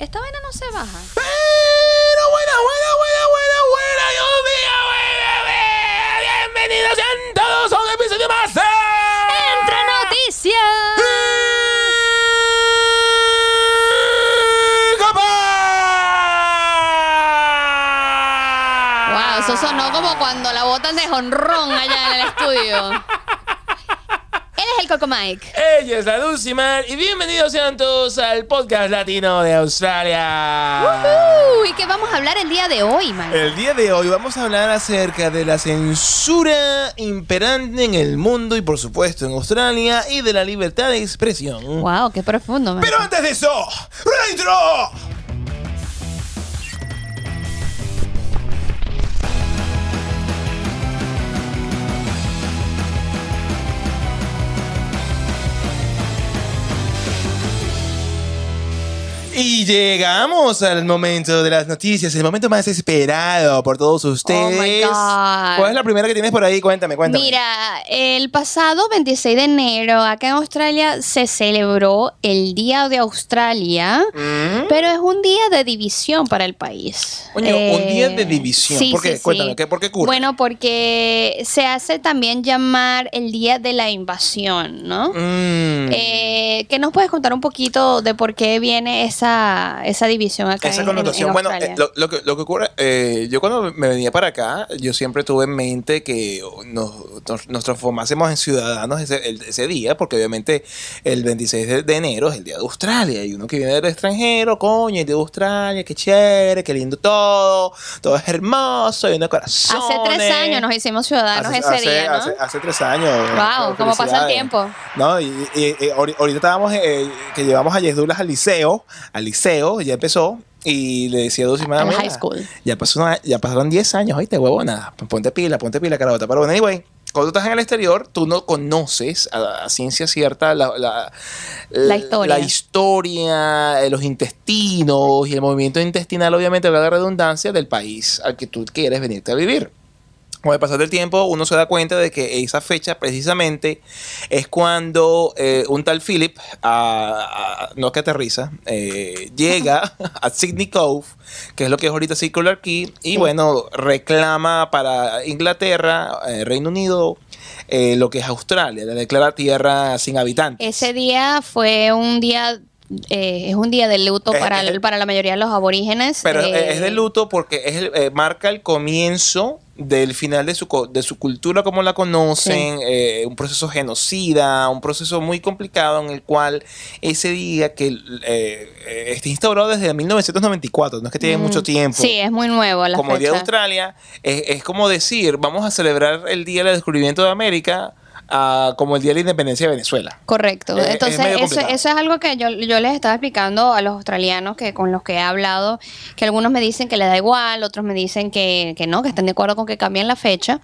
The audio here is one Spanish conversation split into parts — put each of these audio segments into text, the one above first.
Esta vaina no se baja. Pero buena, buena, buena, buena, buena, Dios mío, buena, buena. Bienvenidos sean todos a un episodio más de... ¡Entre noticias! Wow, eso sonó como cuando la botan de jonrón allá en el estudio. Coco Mike. Ella es la Dulcimar y bienvenidos sean todos al podcast latino de Australia. Uh, ¿Y qué vamos a hablar el día de hoy, Mike? El día de hoy vamos a hablar acerca de la censura imperante en el mundo y por supuesto en Australia y de la libertad de expresión. Wow, qué profundo, Mike. Pero antes de eso, ¡una intro! Y llegamos al momento de las noticias, el momento más esperado por todos ustedes. Oh my God. ¿Cuál es la primera que tienes por ahí? Cuéntame, cuéntame. Mira, el pasado 26 de enero acá en Australia se celebró el Día de Australia, Mm. pero es un día de división para el país. Eh, un día de división. sí, ¿Por qué? sí, sí. Cuéntame, ¿qué- por qué ocurre? Bueno, porque se hace también llamar el Día de la Invasión, ¿no? Mm. Eh, ¿Qué nos puedes contar un poquito de por qué viene esa, esa división acá Esa en- connotación. en bueno, eh, lo, lo que, lo que ocurre, eh, yo cuando me venía para acá, yo siempre tuve en mente que nos, nos, nos transformásemos en ciudadanos ese, el- ese día, porque obviamente el 26 de, de enero es el día de Australia, y uno que viene del extranjero, coño, el día de Australia, qué chévere, qué lindo todo, todo es hermoso, hay una corazón. Hace tres años nos hicimos ciudadanos ese día, ¿no? Hace, hace tres años. Wow, cómo pasa el tiempo. No, y, y- y ahori- ahorita estábamos, eh, que llevamos a Yesdulas al liceo, al liceo, ya empezó, y le decía Dulce, Al "Mira, high school. Ya, pasó una- ya pasaron 10 años, oíste, huevona, ponte pila, ponte pila, carabota. Pero bueno, anyway, cuando tú estás en el exterior, tú no conoces a, a ciencia cierta la, la, La historia. la historia, eh, los intestinos y el movimiento intestinal, obviamente, la redundancia del país al que tú quieres venirte a vivir. Con el pasar del tiempo, uno se da cuenta de que esa fecha precisamente es cuando eh, un tal Philip, a- a- no que aterriza, eh, llega a Sydney Cove, que es lo que es ahorita Circular Key, y Sí. bueno, reclama para Inglaterra, eh, Reino Unido, lo que es Australia, le declara tierra sin habitantes. Ese día fue un día, eh, es un día de luto Es- para, es el- para la mayoría de los aborígenes. Pero eh, es de luto porque es el- eh, marca el comienzo del final de su, de su cultura como la conocen, eh, un proceso genocida, un proceso muy complicado en el cual ese día que eh, eh, está instaurado desde 1994, no es que tiene mm, mucho tiempo. Sí, es muy nuevo la como Día de fecha. Australia, es, es como decir, vamos a celebrar el Día del Descubrimiento de América como el Día de la Independencia de Venezuela. Correcto. Es- es Entonces, eso, eso es algo que yo, yo les estaba explicando a los australianos que con los que he hablado, que algunos me dicen que les da igual, otros me dicen que, que no, que están de acuerdo con que cambien la fecha.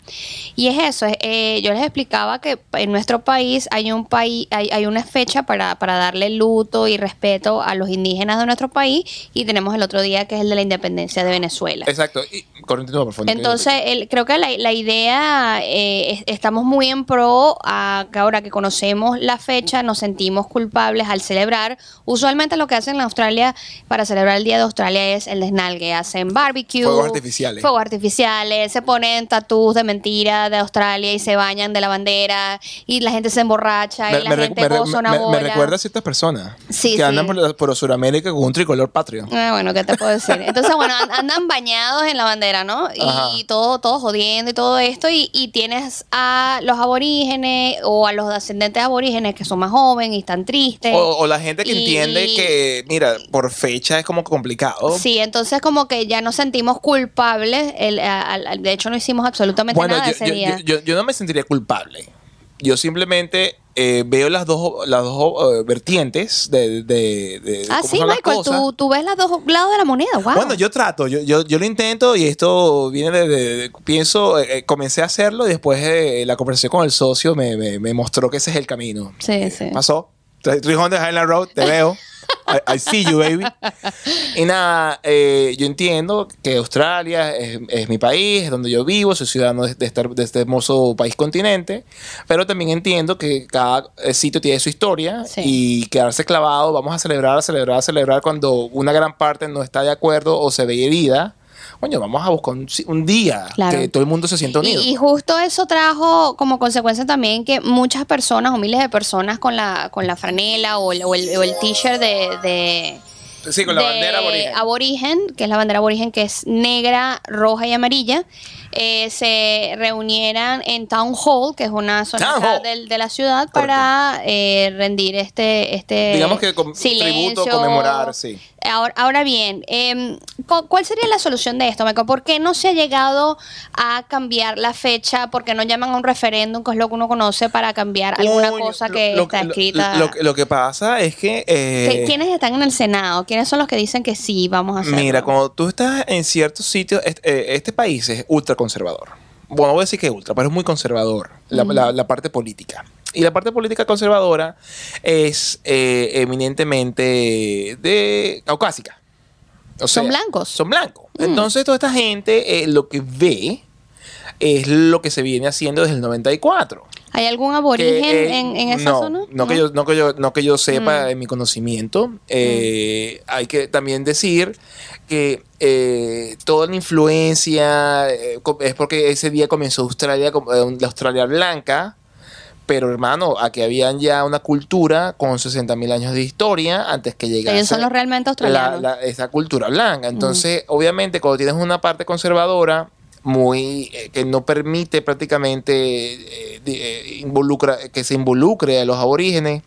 Y es eso, es, eh, yo les explicaba que en nuestro país hay un país, hay, hay una fecha para, para darle luto y respeto a los indígenas de nuestro país y tenemos el otro día que es el de la independencia de Venezuela. Exacto. Y, por favor. Entonces, el- creo que la, la idea, eh, es- estamos muy en pro a que ahora que conocemos la fecha, nos sentimos culpables al celebrar. Usualmente lo que hacen en Australia para celebrar el Día de Australia es el desnalgue. Hacen barbecue. Fuegos artificiales. Fuegos artificiales, se ponen tatús de mentira de Australia y se bañan de la bandera y la gente se emborracha y la gente goza una me- me recuerda a ciertas personas Sí, que sí. andan por, por Sudamérica con un tricolor patrio. Ah, bueno, ¿qué te puedo decir? Entonces, bueno, an- andan bañados en la bandera, ¿no? Ajá. Y todo, todo jodiendo y todo esto. Y, y tienes a los aborígenes o a los descendentes aborígenes que son más jóvenes y están tristes. O, o la gente que Y- entiende que, mira, por fecha es como complicado. Sí, entonces como que ya nos sentimos culpables. El- al- al- de hecho, no hicimos absolutamente Bueno, nada yo, ese yo- día. yo- yo- yo no me sentiría culpable. Yo simplemente eh, veo las dos, las dos eh, vertientes de, de, de ah, cómo sí, son las Michael, cosas. tú, tú ves los dos lados de la moneda. Wow. Bueno, yo trato, yo, yo, yo lo intento y esto viene de, de- pienso, eh, eh, comencé a hacerlo y después eh, la conversación con el socio me, me- me mostró que ese es el camino. Sí, sí. Pasó. 300 Highland Road, te veo. I, I see you, baby. Y nada, eh, yo entiendo que Australia es, es mi país, es donde yo vivo, soy ciudadano de, de este, de este hermoso país continente, pero también entiendo que cada eh, sitio tiene su historia Sí. y quedarse clavado, vamos a celebrar, a celebrar, a celebrar cuando una gran parte no está de acuerdo o se ve herida. Coño, vamos a buscar un, un día Claro. que todo el mundo se sienta unido. Y, y justo eso trajo como consecuencia también que muchas personas o miles de personas con la, con la franela o el, o el, o el t-shirt de, de, sí, con la de bandera aborigen. aborigen, que es la bandera aborigen que es negra, roja y amarilla, eh, se reunieran en Town Hall, que es una zona del- de, la ciudad, para eh, rendir este, este Digamos que silencio. tributo, conmemorar, sí. Ahora, ahora bien, cu- ¿cuál sería la solución de esto, Michael? ¿Por qué no se ha llegado a cambiar la fecha? ¿Por qué no llaman a un referéndum, que es lo que uno conoce, para cambiar alguna cosa que lo- está lo- escrita? Lo, lo que pasa es que... eh, ¿Qué- ¿Quiénes están en el Senado? ¿Quiénes son los que dicen que sí, vamos a hacerlo? Mira, cuando tú estás en ciertos sitios, este, eh, este país es ultra conservador. Bueno, voy a decir que ultra, pero es muy conservador, la, la- la parte política. Y la parte política conservadora es eh, eminentemente de caucásica. O Son blancos. Son blancos. Entonces, toda esta gente eh, lo que ve es lo que se viene haciendo desde el 94. ¿Hay algún aborigen Que, eh, en, en esa no, zona? No, que yo, no, que yo, no que yo sepa Mm. en mi conocimiento. Eh, Hay que también decir que eh, toda la influencia eh, es porque ese día comenzó Australia, la Australia blanca. Pero hermano, aquí habían ya una cultura con 60 mil años de historia antes que llegase Ellos son los realmente australianos. la- esa cultura blanca. Entonces, obviamente, cuando tienes una parte conservadora muy eh, que no permite prácticamente eh, de- eh, involucra que se involucre a los aborígenes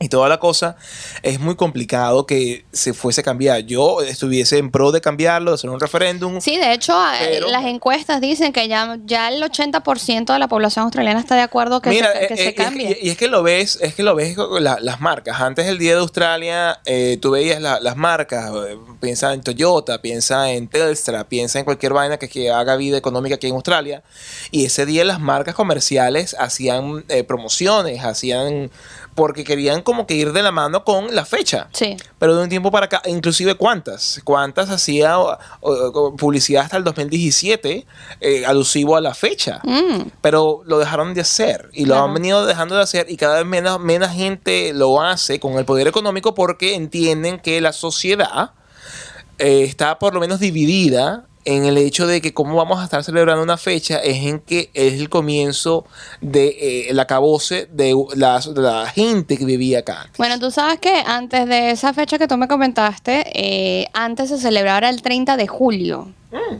y toda la cosa, es muy complicado que se fuese a cambiar. Yo estuviese en pro de cambiarlo, de hacer un referéndum. Sí, de hecho, eh, Pero- las encuestas dicen que ya, ya el 80% de la población australiana está de acuerdo que Mira, se, que eh, se eh, y es cambie. que- y es que lo ves, es que lo ves con la- las marcas. Antes del día de Australia, eh, tú veías la- las marcas, eh, piensa en Toyota, piensa en Telstra, piensa en cualquier vaina que, que haga vida económica aquí en Australia. Y ese día las marcas comerciales hacían eh, promociones, hacían porque querían como que ir de la mano con la fecha. Sí. Pero de un tiempo para acá, inclusive cuántas, cuántas hacía o- o- publicidad hasta el 2017 eh, alusivo a la fecha Mm. pero lo dejaron de hacer y lo han venido dejando de hacer y cada vez menos, menos gente lo hace con el poder económico porque entienden que la sociedad eh, está por lo menos dividida en el hecho de que cómo vamos a estar celebrando una fecha es en que es el comienzo de eh, el acabose de la, de la gente que vivía acá antes. Bueno, tú sabes que antes de esa fecha que tú me comentaste, eh, antes se celebraba el 30 de julio,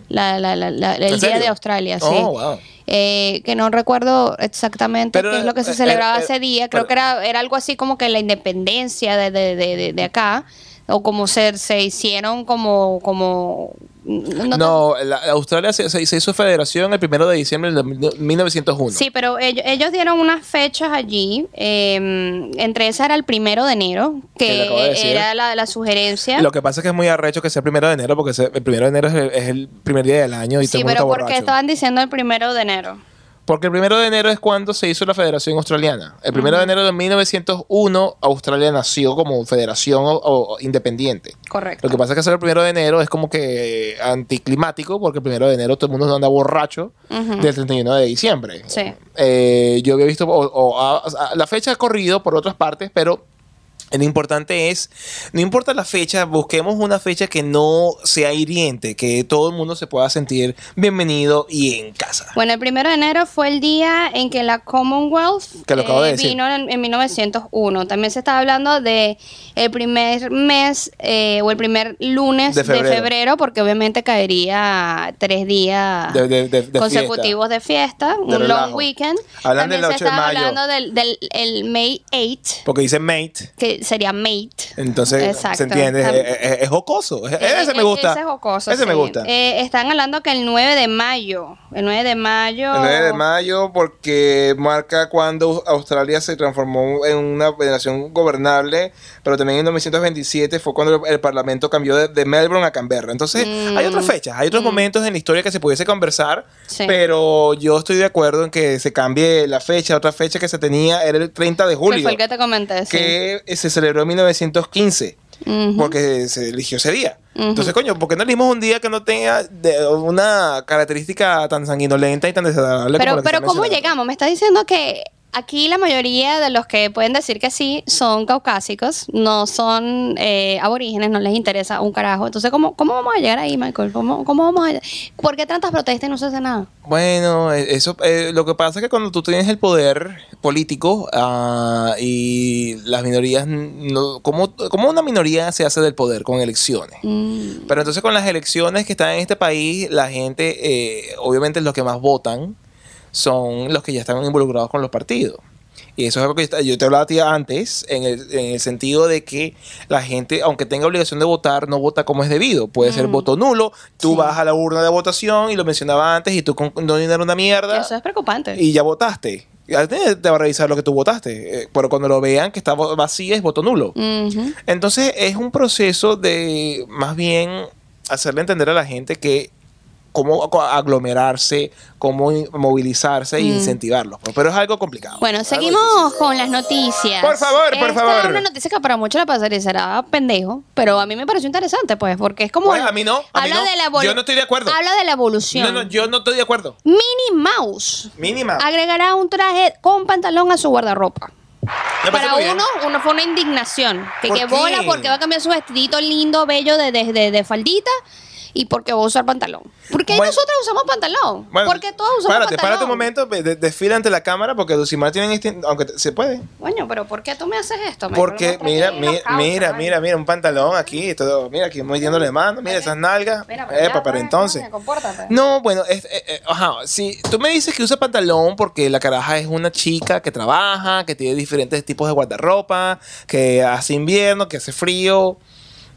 la- la- la- la- ¿En el Día de Australia, sí. Oh, wow. Eh, que no recuerdo exactamente Pero, qué es lo que se eh, celebraba ese día. Creo pero- que era, era algo así como que la independencia de, de, de, de- de acá. O como se, se hicieron como... como no, No, la- Australia se, se- hizo federación el primero de diciembre de 1901. Sí, pero ellos, ellos dieron unas fechas allí. eh, entre esas era el primero de enero, Que de era la, la sugerencia. Lo que pasa es que es muy arrecho que sea el primero de enero, porque el primero de enero es el, es el primer día del año y todo Sí, pero ¿por qué estaban diciendo el primero de enero? Porque el primero de enero es cuando se hizo la Federación Australiana. El primero de enero de 1901, Australia nació como federación o- o independiente. Correcto. Lo que pasa es que hacer el primero de enero es como que anticlimático, porque el primero de enero todo el mundo anda borracho Ujú. del 31 de diciembre. Sí. Eh, yo había visto, o- o- a- a- la fecha ha corrido por otras partes, pero lo importante es, no importa la fecha, busquemos una fecha que no sea hiriente, que todo el mundo se pueda sentir bienvenido y en casa. Bueno, el primero de enero fue el día en que la Commonwealth eh, Que lo acabo de decir. vino en, en 1901. También se estaba hablando de el primer mes eh, o el primer lunes De de febrero. febrero. porque obviamente caería tres días De- de- consecutivos de fiesta, un long relajo. weekend. Hablan del También se 8 de estaba mayo. hablando del, del el May 8, Porque dice mate. que eh, sería mate. Entonces, Exacto. ¿se entiende? Tam- Es, es- es jocoso. Es- Eh, ese me eh, gusta. Ese es jocoso, Ese me gusta. Eh, están hablando que el 9 de mayo. El 9 de mayo. El 9 de mayo porque marca cuando Australia se transformó en una nación gobernable, pero también en 1927 fue cuando el Parlamento cambió de, de Melbourne a Canberra. Entonces, Mm. hay otras fechas, hay otros momentos en la historia que se pudiese conversar, Sí. pero yo estoy de acuerdo en que se cambie la fecha. Otra fecha que se tenía era el 30 de Que julio, fue el que te comenté, que eh, se celebró en 1915. Ujú. Porque se eligió ese día. Ujú. Entonces, coño, ¿por qué no elegimos un día que no tenga de- una característica tan sanguinolenta y tan desagradable Pero, como pero ¿cómo llegamos? Me estás diciendo que aquí la mayoría de los que pueden decir que sí son caucásicos, no son eh, aborígenes, no les interesa un carajo. Entonces, ¿cómo, cómo vamos a llegar ahí, Michael? ¿Cómo, cómo vamos a... ¿Por qué tantas protestas y no se hace nada? Bueno, eh, eso, eh, lo que pasa es que cuando tú tienes el poder político ah, y las minorías, no, ¿cómo, cómo una minoría se hace del poder con elecciones? Mm, Pero entonces con las elecciones que están en este país, la gente, eh, obviamente los que más votan son los que ya están involucrados con los partidos. Y eso es algo que yo te- hablaba a ti antes, en el, en el sentido de que la gente, aunque tenga obligación de votar, no vota como es debido. Puede ser Mm. voto nulo, tú Sí. vas a la urna de votación y lo mencionaba antes y tú con no dinero una mierda eso es preocupante. y ya votaste. Te, va a revisar lo que tú votaste. eh, pero cuando lo vean que está vacía es voto nulo. Entonces es un proceso de más bien hacerle entender a la gente que cómo aglomerarse, cómo movilizarse e Mm. incentivarlos. pues, Pero es algo complicado. Bueno, Algo seguimos difícil. con las noticias. Por favor, por favor. es una noticia que para muchos la parecerá pendejo, pero a mí me pareció interesante, pues, porque es como... Pues, a mí no, a mí habla no. de la Yo no estoy de acuerdo. Habla de la evolución. No, no, yo no estoy de acuerdo. Minnie Mouse Mínima. agregará un traje con pantalón a su guardarropa. Para uno, uno fue una indignación. Que, ¿Por que qué? bola porque va a cambiar su vestidito lindo, bello de, de, de- de faldita y porque va a usar pantalón. ¿Por qué Bueno. nosotros usamos pantalón? Bueno, porque todos usamos párate, pantalón. párate un momento, de- desfila ante la cámara porque Dulcimar tienen este, aunque te- se puede. Coño, pero ¿por qué tú me haces esto? Porque mira, mira, causa, mira, vale. mira, mira, un pantalón aquí, todo, mira, aquí metiéndole mano, mira esas nalgas. Mira, ya, Epa, pero pues, entonces. No, bueno, es, eh, eh, ajá, si tú me dices que usa pantalón porque la caraja es una chica que trabaja, que tiene diferentes tipos de guardarropa, que hace invierno, que hace frío.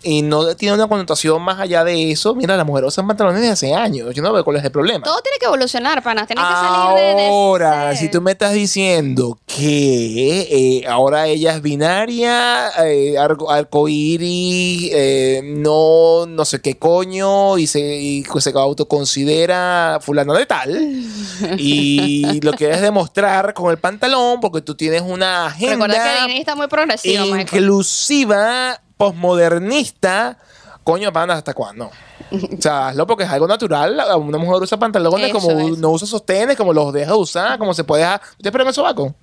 Y no tiene una connotación más allá de eso. Mira, las mujeres usan pantalones desde hace años. Yo no veo cuál es el problema. Todo tiene que evolucionar, panas. Tienes que salir de-. Ahora, si tú me estás diciendo que eh, ahora ella es binaria, eh, arco, arcoíris, eh, no, no sé qué coño, y se, y se autoconsidera fulano de tal, y lo quieres demostrar con el pantalón porque tú tienes una agenda Recuerda que Disney está muy progresivo, Michael. inclusiva, posmodernista. Coño, pana, ¿hasta cuándo? O sea, hazlo porque es algo natural. Una mujer usa pantalones Eso, como no usa sostenes, como los deja usar, como se puede dejar. ¿Usted espera en el sobaco?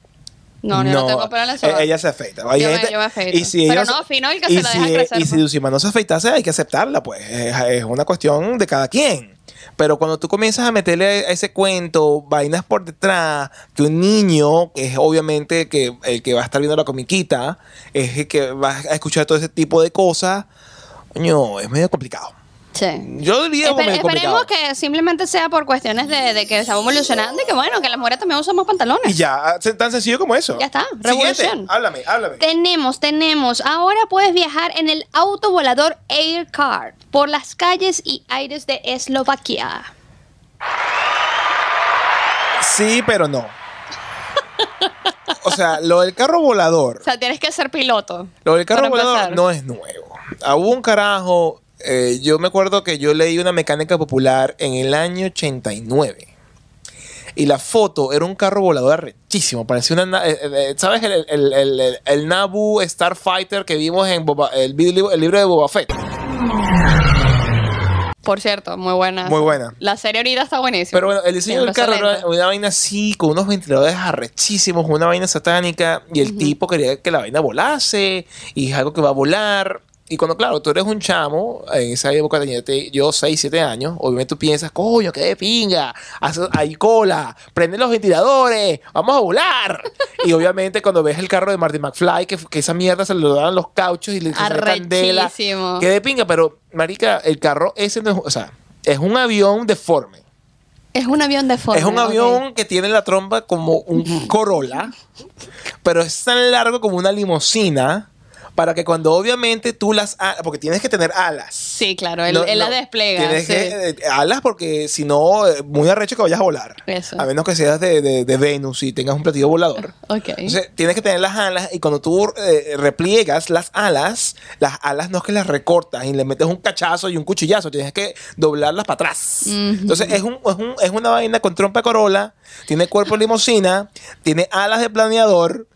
No, no, tengo pelo en el sobaco. Ella se afeita. Hay Yo me- gente- yo me afeito. Y si Pero ella no, fino el que se si, deja crecer, Y si no se afeitase, hay que aceptarla, pues. Es, es una cuestión de cada quien. Pero cuando tú comienzas a meterle a ese cuento vainas por detrás, que un niño, que es obviamente que el que va a estar viendo la comiquita, es el que va a escuchar todo ese tipo de cosas, es medio complicado. Sí. Yo diría Espe- esperemos que simplemente sea por cuestiones de, de que estamos evolucionando y que bueno, que las mujeres también usamos pantalones. Y ya, se- tan sencillo como eso. Ya está, Siguiente. revolución. Háblame, háblame. Tenemos, tenemos. Ahora puedes viajar en el auto volador Aircard por las calles y aires de Eslovaquia. Sí, pero no. O sea, lo del carro volador. O sea, tienes que ser piloto. Lo del carro volador empezar. no es nuevo. Ah, Hubo un carajo. Eh, yo me acuerdo que yo leí una mecánica popular en el año 89. Y la foto era un carro volador arrechísimo. Parecía una. na- eh, eh, ¿Sabes el, el, el- el- Nabu Starfighter que vimos en Boba- el, el libro de Boba Fett? Por cierto, muy buena. Muy buena. La serie ahorita está buenísima. Pero bueno, el diseño del carro era una vaina así, con unos ventiladores arrechísimos, una vaina satánica, y el tipo quería que la vaina volase, y es algo que va a volar. Y cuando, claro, tú eres un chamo, en esa época tenía te- yo 6, 7 años, obviamente tú piensas, coño, qué de pinga, hay cola, prende los ventiladores, vamos a volar. y obviamente cuando ves el carro de Marty McFly, que, que esa mierda se le daban los cauchos y le echan candela, qué de pinga, pero, marica, el carro ese no es, o sea, es un avión deforme. Es un avión de forma. Es un avión que tiene la trompa como un Corolla, pero es tan largo como una limusina, para que cuando obviamente tú las... Porque tienes que tener alas. Sí, claro, él, No, él despliega. Tienes sí. que eh, alas porque si no, eh, muy arrecho que vayas a volar. Eso. A menos que seas de, de- de Venus y tengas un platillo volador. Ok. Entonces, tienes que tener las alas y cuando tú eh, repliegas las alas, las alas no es que las recortas y le metes un cachazo y un cuchillazo, tienes que doblarlas para atrás. Entonces, es, un, es, un- es una vaina con trompa de corola, tiene cuerpo de limusina, tiene alas de planeador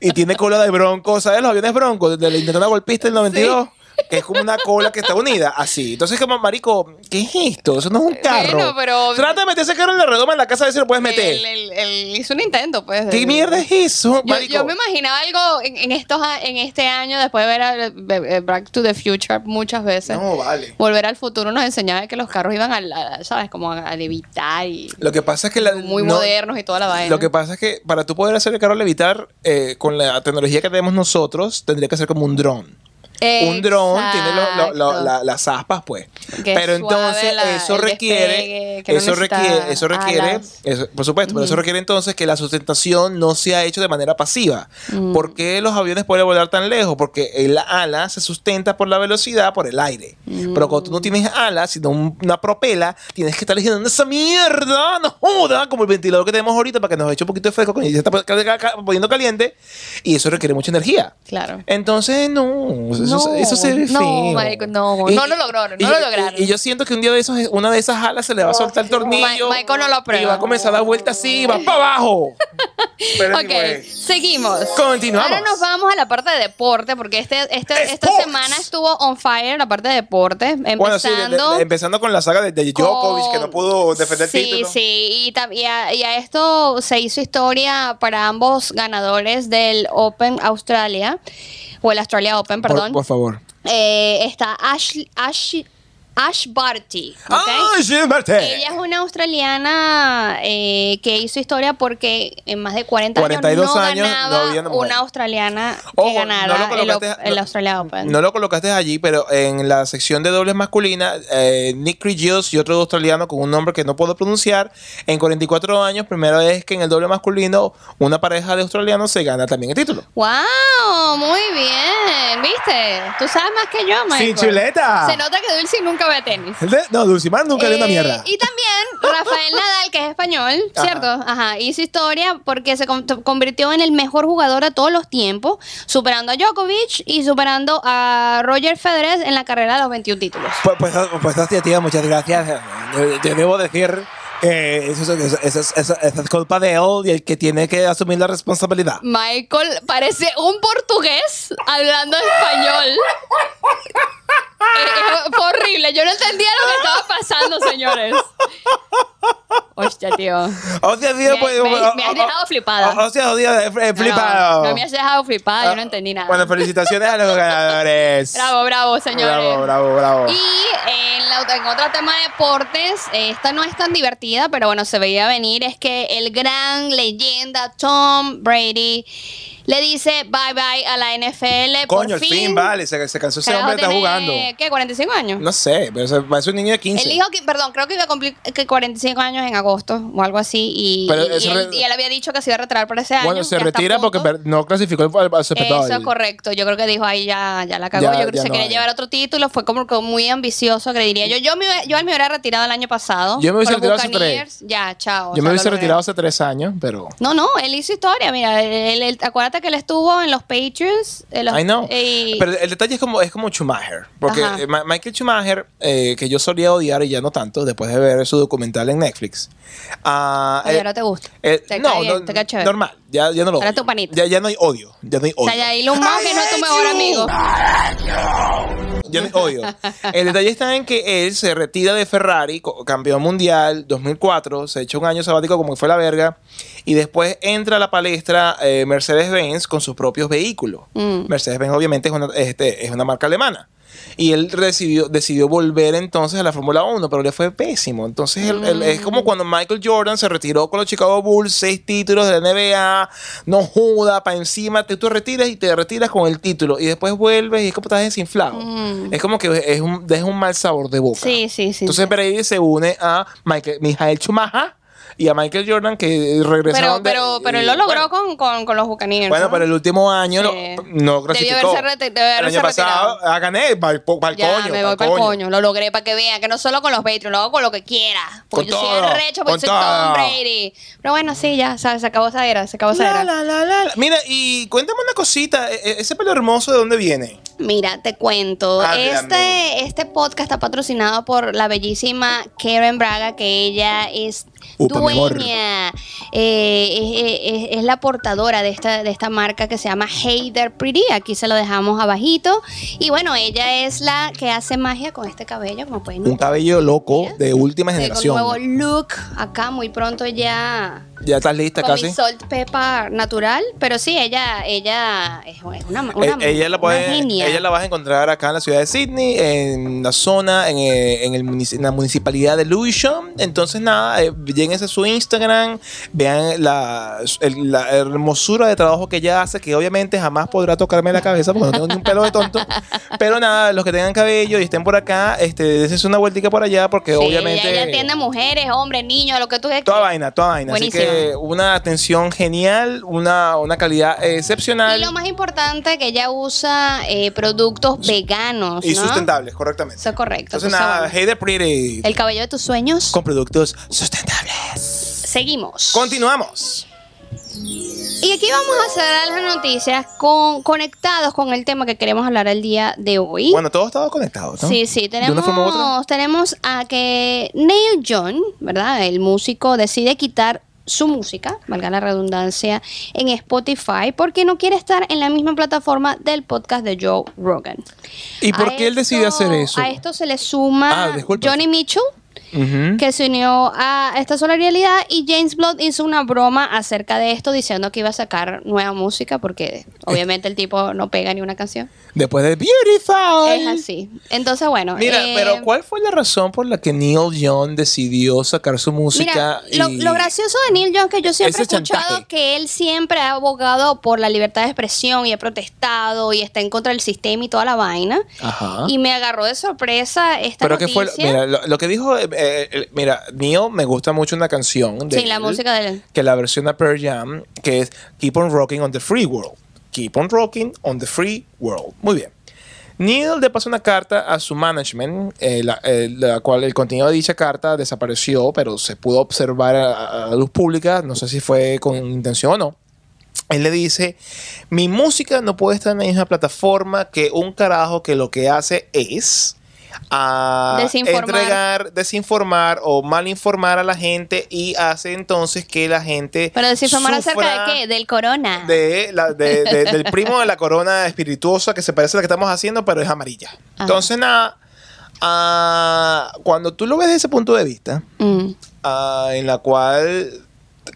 y tiene cola de bronco. ¿Sabes los aviones broncos de la intentona golpista del 92? Que es como una cola que está unida, así. Entonces, como marico, ¿qué es esto? Eso no es un carro. Bueno, pero- Trata de meter ese carro en la redoma en la casa a ver si lo puedes meter. Él hizo un intento, pues. ¿Qué mierda es eso, Yo, marico? yo me imaginaba algo en, en estos en este año después de ver a, Back to the Future muchas veces. No, vale. Volver al futuro nos enseñaba que los carros iban a, ¿sabes? Como a, a levitar y Lo que pasa es que la, muy no- modernos y toda la vaina. Lo que pasa es que para tú poder hacer el carro levitar eh, con la tecnología que tenemos nosotros, tendría que ser como un dron. Un dron tiene lo- lo- lo- Exacto. la- las aspas, pues. Que pero entonces la- eso requiere, despegue, que no eso requiere, eso requiere, por supuesto, pero eso requiere entonces que la sustentación no sea hecho de manera pasiva. ¿Por qué los aviones pueden volar tan lejos? Porque el ala se sustenta por la velocidad, por el aire. Pero cuando tú no tienes alas, sino un- una propela, tienes que estar generando esa mierda, no joda, como el ventilador que tenemos ahorita para que nos eche un poquito de fresco cuando ya se está poniendo caliente. Y eso requiere mucha energía. Claro. Entonces, no, eso, No, eso se ve no, feo. marico, no, no lo lograron, no y- lo lograron. Y, yo siento que un día de esos, una de esas alas se le va a soltar el tornillo. Ma- Michael no lo aprueba. Y va a comenzar a dar vueltas así, y va para abajo. Pero Ok, anyway, seguimos. Continuamos. Ahora nos vamos a la parte de deporte, porque este, este, esta semana estuvo on fire la parte de deporte. Empezando. Bueno, sí, de- de- de- empezando con la saga de, de Djokovic, que no pudo defender sí, el título. Sí, y, tam- y a, y a esto se hizo historia para ambos ganadores del Open Australia, o el Australia Open, Por- perdón. Por, favor. Eh, está Ash, Ash, Ash Barty. ¿ok? ¡Ah, Jim Martin! Ella es una australiana eh, que hizo historia porque en más de 40 42 años no años no ganaba una australiana que Ojo, ganara no el, no- Australia Open. No lo colocaste allí, pero en la sección de dobles masculina, eh, Nick Kyrgios y otro australiano con un nombre que no puedo pronunciar, en 44 años, primera vez que en el doble masculino una pareja de australianos se gana también el título. ¡Wow! Muy bien, ¿viste? Tú sabes más que yo, Michael. Sin chuleta. Se nota que Dulce nunca ve tenis. El de- No, Dulcimar nunca dio una Eh, mierda. Y también Rafael Nadal, que es español, Ajá. ¿cierto? Ajá. Hizo historia porque se con- convirtió en el mejor jugador de todos los tiempos, superando a Djokovic y superando a Roger Federer en la carrera de los 21 títulos. Pues, pues, pues hostia, tía, muchas gracias. Yo, yo debo decir que eso, eso- eso- eso- es culpa de él y el que tiene que asumir la responsabilidad. Michael parece un portugués hablando español. Eh, eh, fue horrible. Yo no entendía lo que estaba pasando, señores. Hostia, tío. O sea, tío, Me- pues, me- o- me has o- dejado flipada. O, o sea, tío, eh, No, no, flipado. No, me has dejado flipada, yo no entendí nada. Bueno, felicitaciones a los ganadores. bravo, bravo, señores. Bravo, bravo, bravo. Y en, la, en otro tema de deportes, eh, esta no es tan divertida, pero bueno, se veía venir, es que el gran leyenda Tom Brady le dice bye bye a la NFL. Coño, por al fin, vale, se, se cansó ese hombre, está tiene, jugando. ¿Qué? ¿45 años? No sé, pero se- parece un niño de 15. Él dijo que, perdón, creo que iba a cumplir que 45 años en agosto o algo así. Y, y- él, re- y él había dicho que se iba a retirar por ese año. bueno, se retira porque no clasificó al, al. Eso es correcto. Yo creo que dijo ahí ya, ya la cagó. Ya- yo creo que se no quería hay. llevar otro título. Fue como que muy ambicioso, que diría yo. Yo me, yo me hubiera retirado el año pasado. Yo me los retirado hace Ya, chao. o Yo sea, me hubiese retirado hace tres años, pero... No, no, él hizo historia. Mira, él- él- acuérdate que él estuvo en los Patriots. en los- I know. y- Pero el detalle es como, es como Schumacher. Porque Ajá. Michael Schumacher, eh, que yo solía odiar y ya no tanto, después de ver su documental en Netflix. Ay, eh, ahora te gusta. eh, Te no, bien, no, te cae chévere. normal. Ya, ya no lo Ahora odio. tu panita. Ya, ya no hay odio. Ya no hay o odio. sea, ya Elon Musk que no es tu mejor amigo. El detalle está en que él se retira de Ferrari, campeón mundial, 2004, se echa un año sabático como que fue la verga, y después entra a la palestra eh, Mercedes-Benz con sus propios vehículos. Mm. Mercedes-Benz obviamente es una, este, es una marca alemana. Y él decidió, decidió volver entonces a la Fórmula 1, pero le fue pésimo. Entonces él- él- es Mm. como cuando Michael Jordan se retiró con los Chicago Bulls, seis títulos de la NBA, no juda, para encima, te, tú retiras y te retiras con el título. Y después vuelves y es como estás desinflado. Mm. Es como que es un, deja un mal sabor de boca. Sí, sí, sí. Entonces sí. Brady se une a Michael, Michael Schumacher y a Michael Jordan que Pero, regresaron. de- pero, pero él lo logró bueno, con, con, con los Buccaneers. Bueno, ¿no? pero el último año no- Sí. no Debió clasificó. haberse el año pasado ah, gané para el Ya, coño. me voy para el coño. Lo logré para que vean que no solo con los Patriots, lo hago con lo que quiera. Porque Con yo todo, soy el recho, porque soy Tom todo. Brady. Pero bueno, sí, ya, ¿sabes? se acabó esa era, se acabó esa era. la, la, la, la. Mira, y cuéntame una cosita. e- e- ¿Ese pelo hermoso de dónde viene? Mira, te cuento. Háblame. Este, este podcast está patrocinado por la bellísima Karen Braga, que ella es Upa, dueña, eh, es, es- es la portadora de esta, de esta marca que se llama Heider Pretty. Aquí se lo dejamos abajito. Y bueno, ella es la que hace magia con este cabello, como pueden Un cabello loco de última generación. nuevo look acá muy pronto ya Ya estás lista con casi. mi salt pepper natural, pero sí ella ella es una, una, Eh, ella, la una genia. ella la vas a encontrar acá en la ciudad de Sydney, en la zona, en, eh, en el en la municipalidad de Lewisham. Entonces, nada, eh, lléguense a su Instagram, vean la, el- la hermosura de trabajo que ella hace, que obviamente jamás podrá tocarme la cabeza porque no tengo ni un pelo de tonto. Pero nada, los que tengan cabello y estén por acá, este, déjense una vueltica por allá porque Sí, obviamente. ella, ella atiende mujeres, hombres, niños, lo que tú quieras. Toda vaina, toda vaina. Así Buenísimo. Que una atención genial, una, una calidad excepcional. Y lo más importante que ella usa eh, productos veganos, Y ¿no? sustentables, correctamente. Eso es correcto. Entonces, nada, hey the pretty. el cabello de tus sueños. Con productos sustentables. Seguimos. Continuamos. Y aquí vamos a cerrar las noticias con, conectados con el tema que queremos hablar el día de hoy. Bueno, todo estaba conectado, ¿no? Sí, sí, De tenemos, una forma u otra. tenemos a que Neil John, ¿verdad? El músico decide quitar su música, valga la redundancia, en Spotify porque no quiere estar en la misma plataforma del podcast de Joe Rogan. ¿Y por A qué él decide hacer eso? A esto se le suma Ah. Johnny Mitchell, Que se unió a esta solidaridad y James Blood hizo una broma acerca de esto diciendo que iba a sacar nueva música porque obviamente el tipo no pega ni una canción. Después de Beautiful. Es así. Entonces, bueno. Mira, eh, pero ¿cuál fue la razón por la que Neil Young decidió sacar su música? Mira, lo, y- lo gracioso de Neil Young que yo siempre he escuchado chantaje. que él siempre ha abogado por la libertad de expresión y ha protestado y está en contra del sistema y toda la vaina. Ajá. Y me agarró de sorpresa esta Pero que fue, noticia. mira, lo, lo que dijo, eh, eh, mira, Neil me gusta mucho una canción de Sí, la él, música de él. que la versión de Pearl Jam, que es Keep on Rocking on the Free World. Keep on Rocking on the Free World. Muy bien. Neil le pasó una carta a su management, eh, la, eh, la cual el contenido de dicha carta desapareció, pero se pudo observar a, a la luz pública, no sé si fue con intención o no. Él le dice, mi música no puede estar en la misma plataforma que un carajo que lo que hace es a Desinformar. entregar, desinformar o malinformar a la gente y hace entonces que la gente Pero desinformar acerca de qué? Del corona. de la- de- de- del primo de la corona espirituosa que se parece a la que estamos haciendo, pero es amarilla. Ajá. Entonces, nada, ah, cuando tú lo ves desde ese punto de vista, Mm, ah, en la cual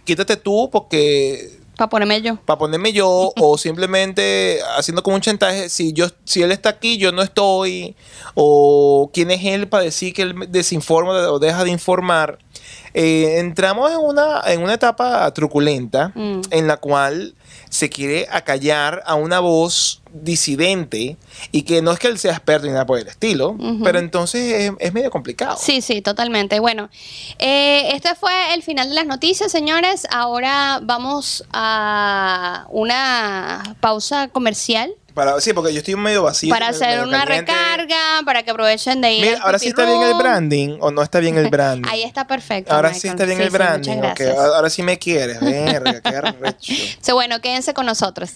quítate tú porque para ponerme yo. para ponerme yo o simplemente haciendo como un chantaje si yo si él está aquí yo no estoy o quién es él para decir que él desinforma o deja de informar Eh, entramos en una en una etapa truculenta Mm. en la cual se quiere acallar a una voz disidente y que no es que él sea experto ni nada por el estilo pero entonces es, es medio complicado Sí, sí, totalmente. Bueno, eh, este fue el final de las noticias, señores. Ahora vamos a una pausa comercial para, sí porque yo estoy medio vacío para medio- hacer medio una caliente. recarga, para que aprovechen de ir. Mira, ahora sí está bien el branding o no está bien el branding. Ahí está perfecto. Ahora Michael. sí está bien Sí, el sí, branding. gracias. Ahora sí me quieres. Verga, qué. So, bueno, quédense con nosotros.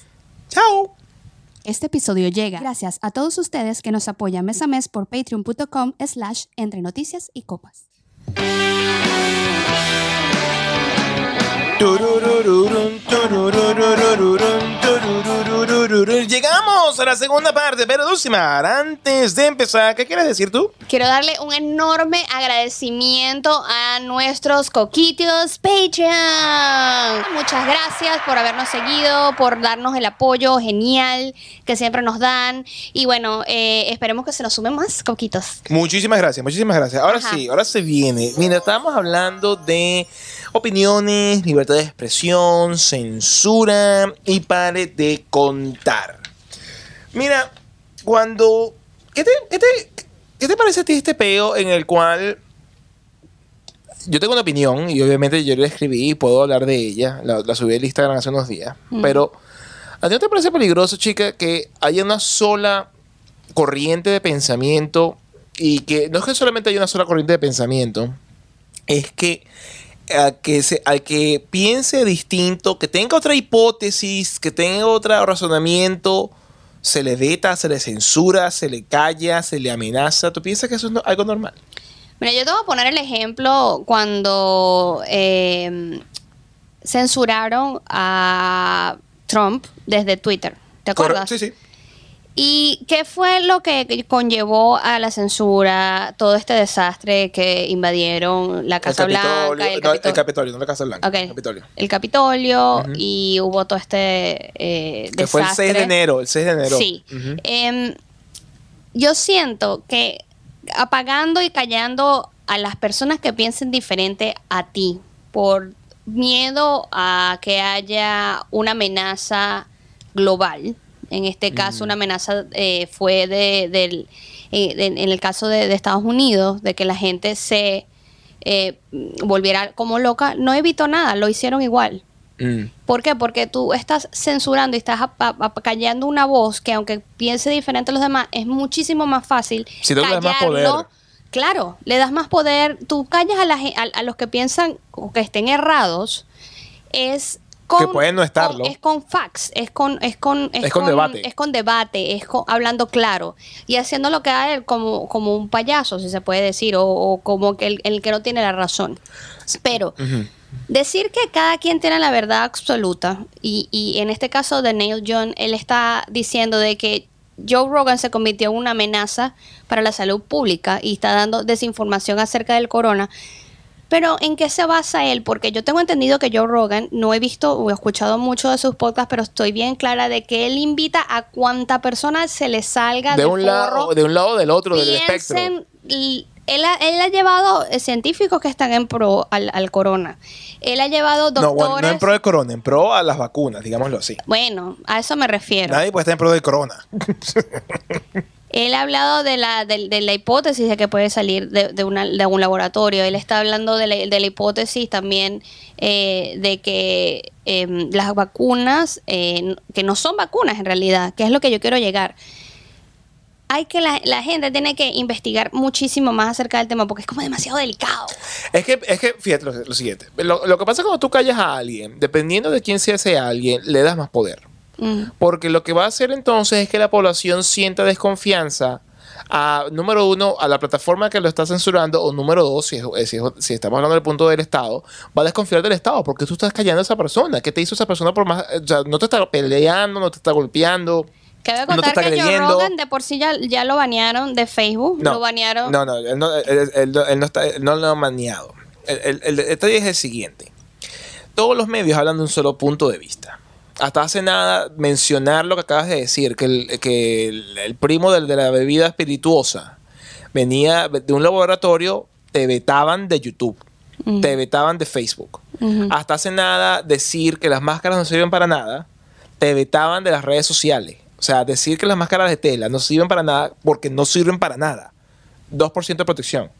Chao. Este episodio llega gracias a todos ustedes que nos apoyan mes a mes por patreon.com slash entre noticias y copas. Llegamos a la segunda parte, pero Dulcimar, antes de empezar, ¿qué quieres decir tú? Quiero darle un enorme agradecimiento a nuestros coquitios Patreon. Muchas gracias por habernos seguido, por darnos el apoyo genial que siempre nos dan. Y bueno, eh, esperemos que se nos sumen más coquitos. Muchísimas gracias, muchísimas gracias. Ahora Ajá. sí, ahora se viene. Mira, estábamos hablando de opiniones, libertad de expresión, censura y pare de contar. Mira, cuando... ¿Qué te, qué te, qué te parece a ti este peo en el cual yo tengo una opinión y obviamente yo la escribí y puedo hablar de ella. La, la subí al Instagram hace unos días. Mm. Pero, ¿a ti no te parece peligroso, chica, que haya una sola corriente de pensamiento y que no es que solamente haya una sola corriente de pensamiento, es que a que se, al que piense distinto, que tenga otra hipótesis, que tenga otro razonamiento, se le veta, se le censura, se le calla, se le amenaza. ¿Tú piensas que eso es no- algo normal? Mira, yo te voy a poner el ejemplo cuando eh, censuraron a Trump desde Twitter. ¿Te acuerdas? Sí, sí. ¿Y qué fue lo que conllevó a la censura, todo este desastre que invadieron la Casa el Blanca? y el no, el Capitolio? No la Casa Blanca. El Capitolio. El Capitolio y hubo todo este eh, Que fue el 6 de desastre. enero, el 6 de enero. Sí. Em, yo siento que apagando y callando a las personas que piensen diferente a ti por miedo a que haya una amenaza global, en este caso una amenaza eh, fue de, del, eh, de- en el caso de, de Estados Unidos, de que la gente se eh, volviera como loca, no evitó nada, lo hicieron igual. Mm. ¿Por qué? Porque tú estás censurando y estás apacallando una voz que aunque piense diferente a los demás, es muchísimo más fácil Si más poder. Claro, le das más poder. Tú callas a, la a los que piensan o que estén errados. Es con, Que pueden no estarlo. con- es con facts, es con, es con, Es con debate. Es con debate, es con- hablando claro. Y haciendo lo que a él como, como un payaso, si se puede decir, o, o como que el, el que no tiene la razón. Pero. Decir que cada quien tiene la verdad absoluta y, y en este caso de Neil John, él está diciendo de que Joe Rogan se convirtió en una amenaza para la salud pública y está dando desinformación acerca del corona. Pero ¿en qué se basa él? Porque yo tengo entendido que Joe Rogan, no he visto o he escuchado mucho de sus podcasts, pero estoy bien clara de que él invita a cuanta persona se le salga De un, forro lado, de un lado o del otro, del espectro. y él, ha, él ha llevado eh, científicos que están en pro al, al corona. Él ha llevado No, doctores. bueno, no en pro del corona, en pro a las vacunas, digámoslo así. Bueno, a eso me refiero. Nadie puede estar en pro del corona. Él ha hablado de la, de, de la hipótesis de que puede salir de, de una- un laboratorio. Él está hablando de la, de la hipótesis también eh, de que em, las vacunas, eh, que no son vacunas en realidad, que es lo que yo quiero llegar. Hay que la, la gente tiene que investigar muchísimo más acerca del tema porque es como demasiado delicado. Es que, es que fíjate lo, lo siguiente. Lo, lo que pasa cuando tú callas a alguien, dependiendo de quién sea ese alguien, le das más poder. Mm. Porque lo que va a hacer entonces es que la población sienta desconfianza a, número uno, a la plataforma que lo está censurando, o número dos, si, es- eh, si, es- si estamos hablando del punto del Estado, va a desconfiar del Estado, porque tú estás callando a esa persona. ¿Qué te hizo esa persona por más? O sea, no te está peleando, no te está golpeando. Cabe No te contar está que Joe agrediendo. Rogan de por sí ya, ya lo banearon de Facebook. No, lo banearon. No, no, él no, él- él no- él no está, él no lo ha maniado. El, el- el detalle es el siguiente. Todos los medios hablan de un solo punto de vista. Hasta hace nada mencionar lo que acabas de decir, que el, que el, el primo del- de la bebida espirituosa venía de un laboratorio, te vetaban de YouTube, te vetaban de Facebook. Hasta hace nada decir que las máscaras no sirven para nada, te vetaban de las redes sociales. O sea, decir que las máscaras de tela no sirven para nada porque no sirven para nada. 2% de protección.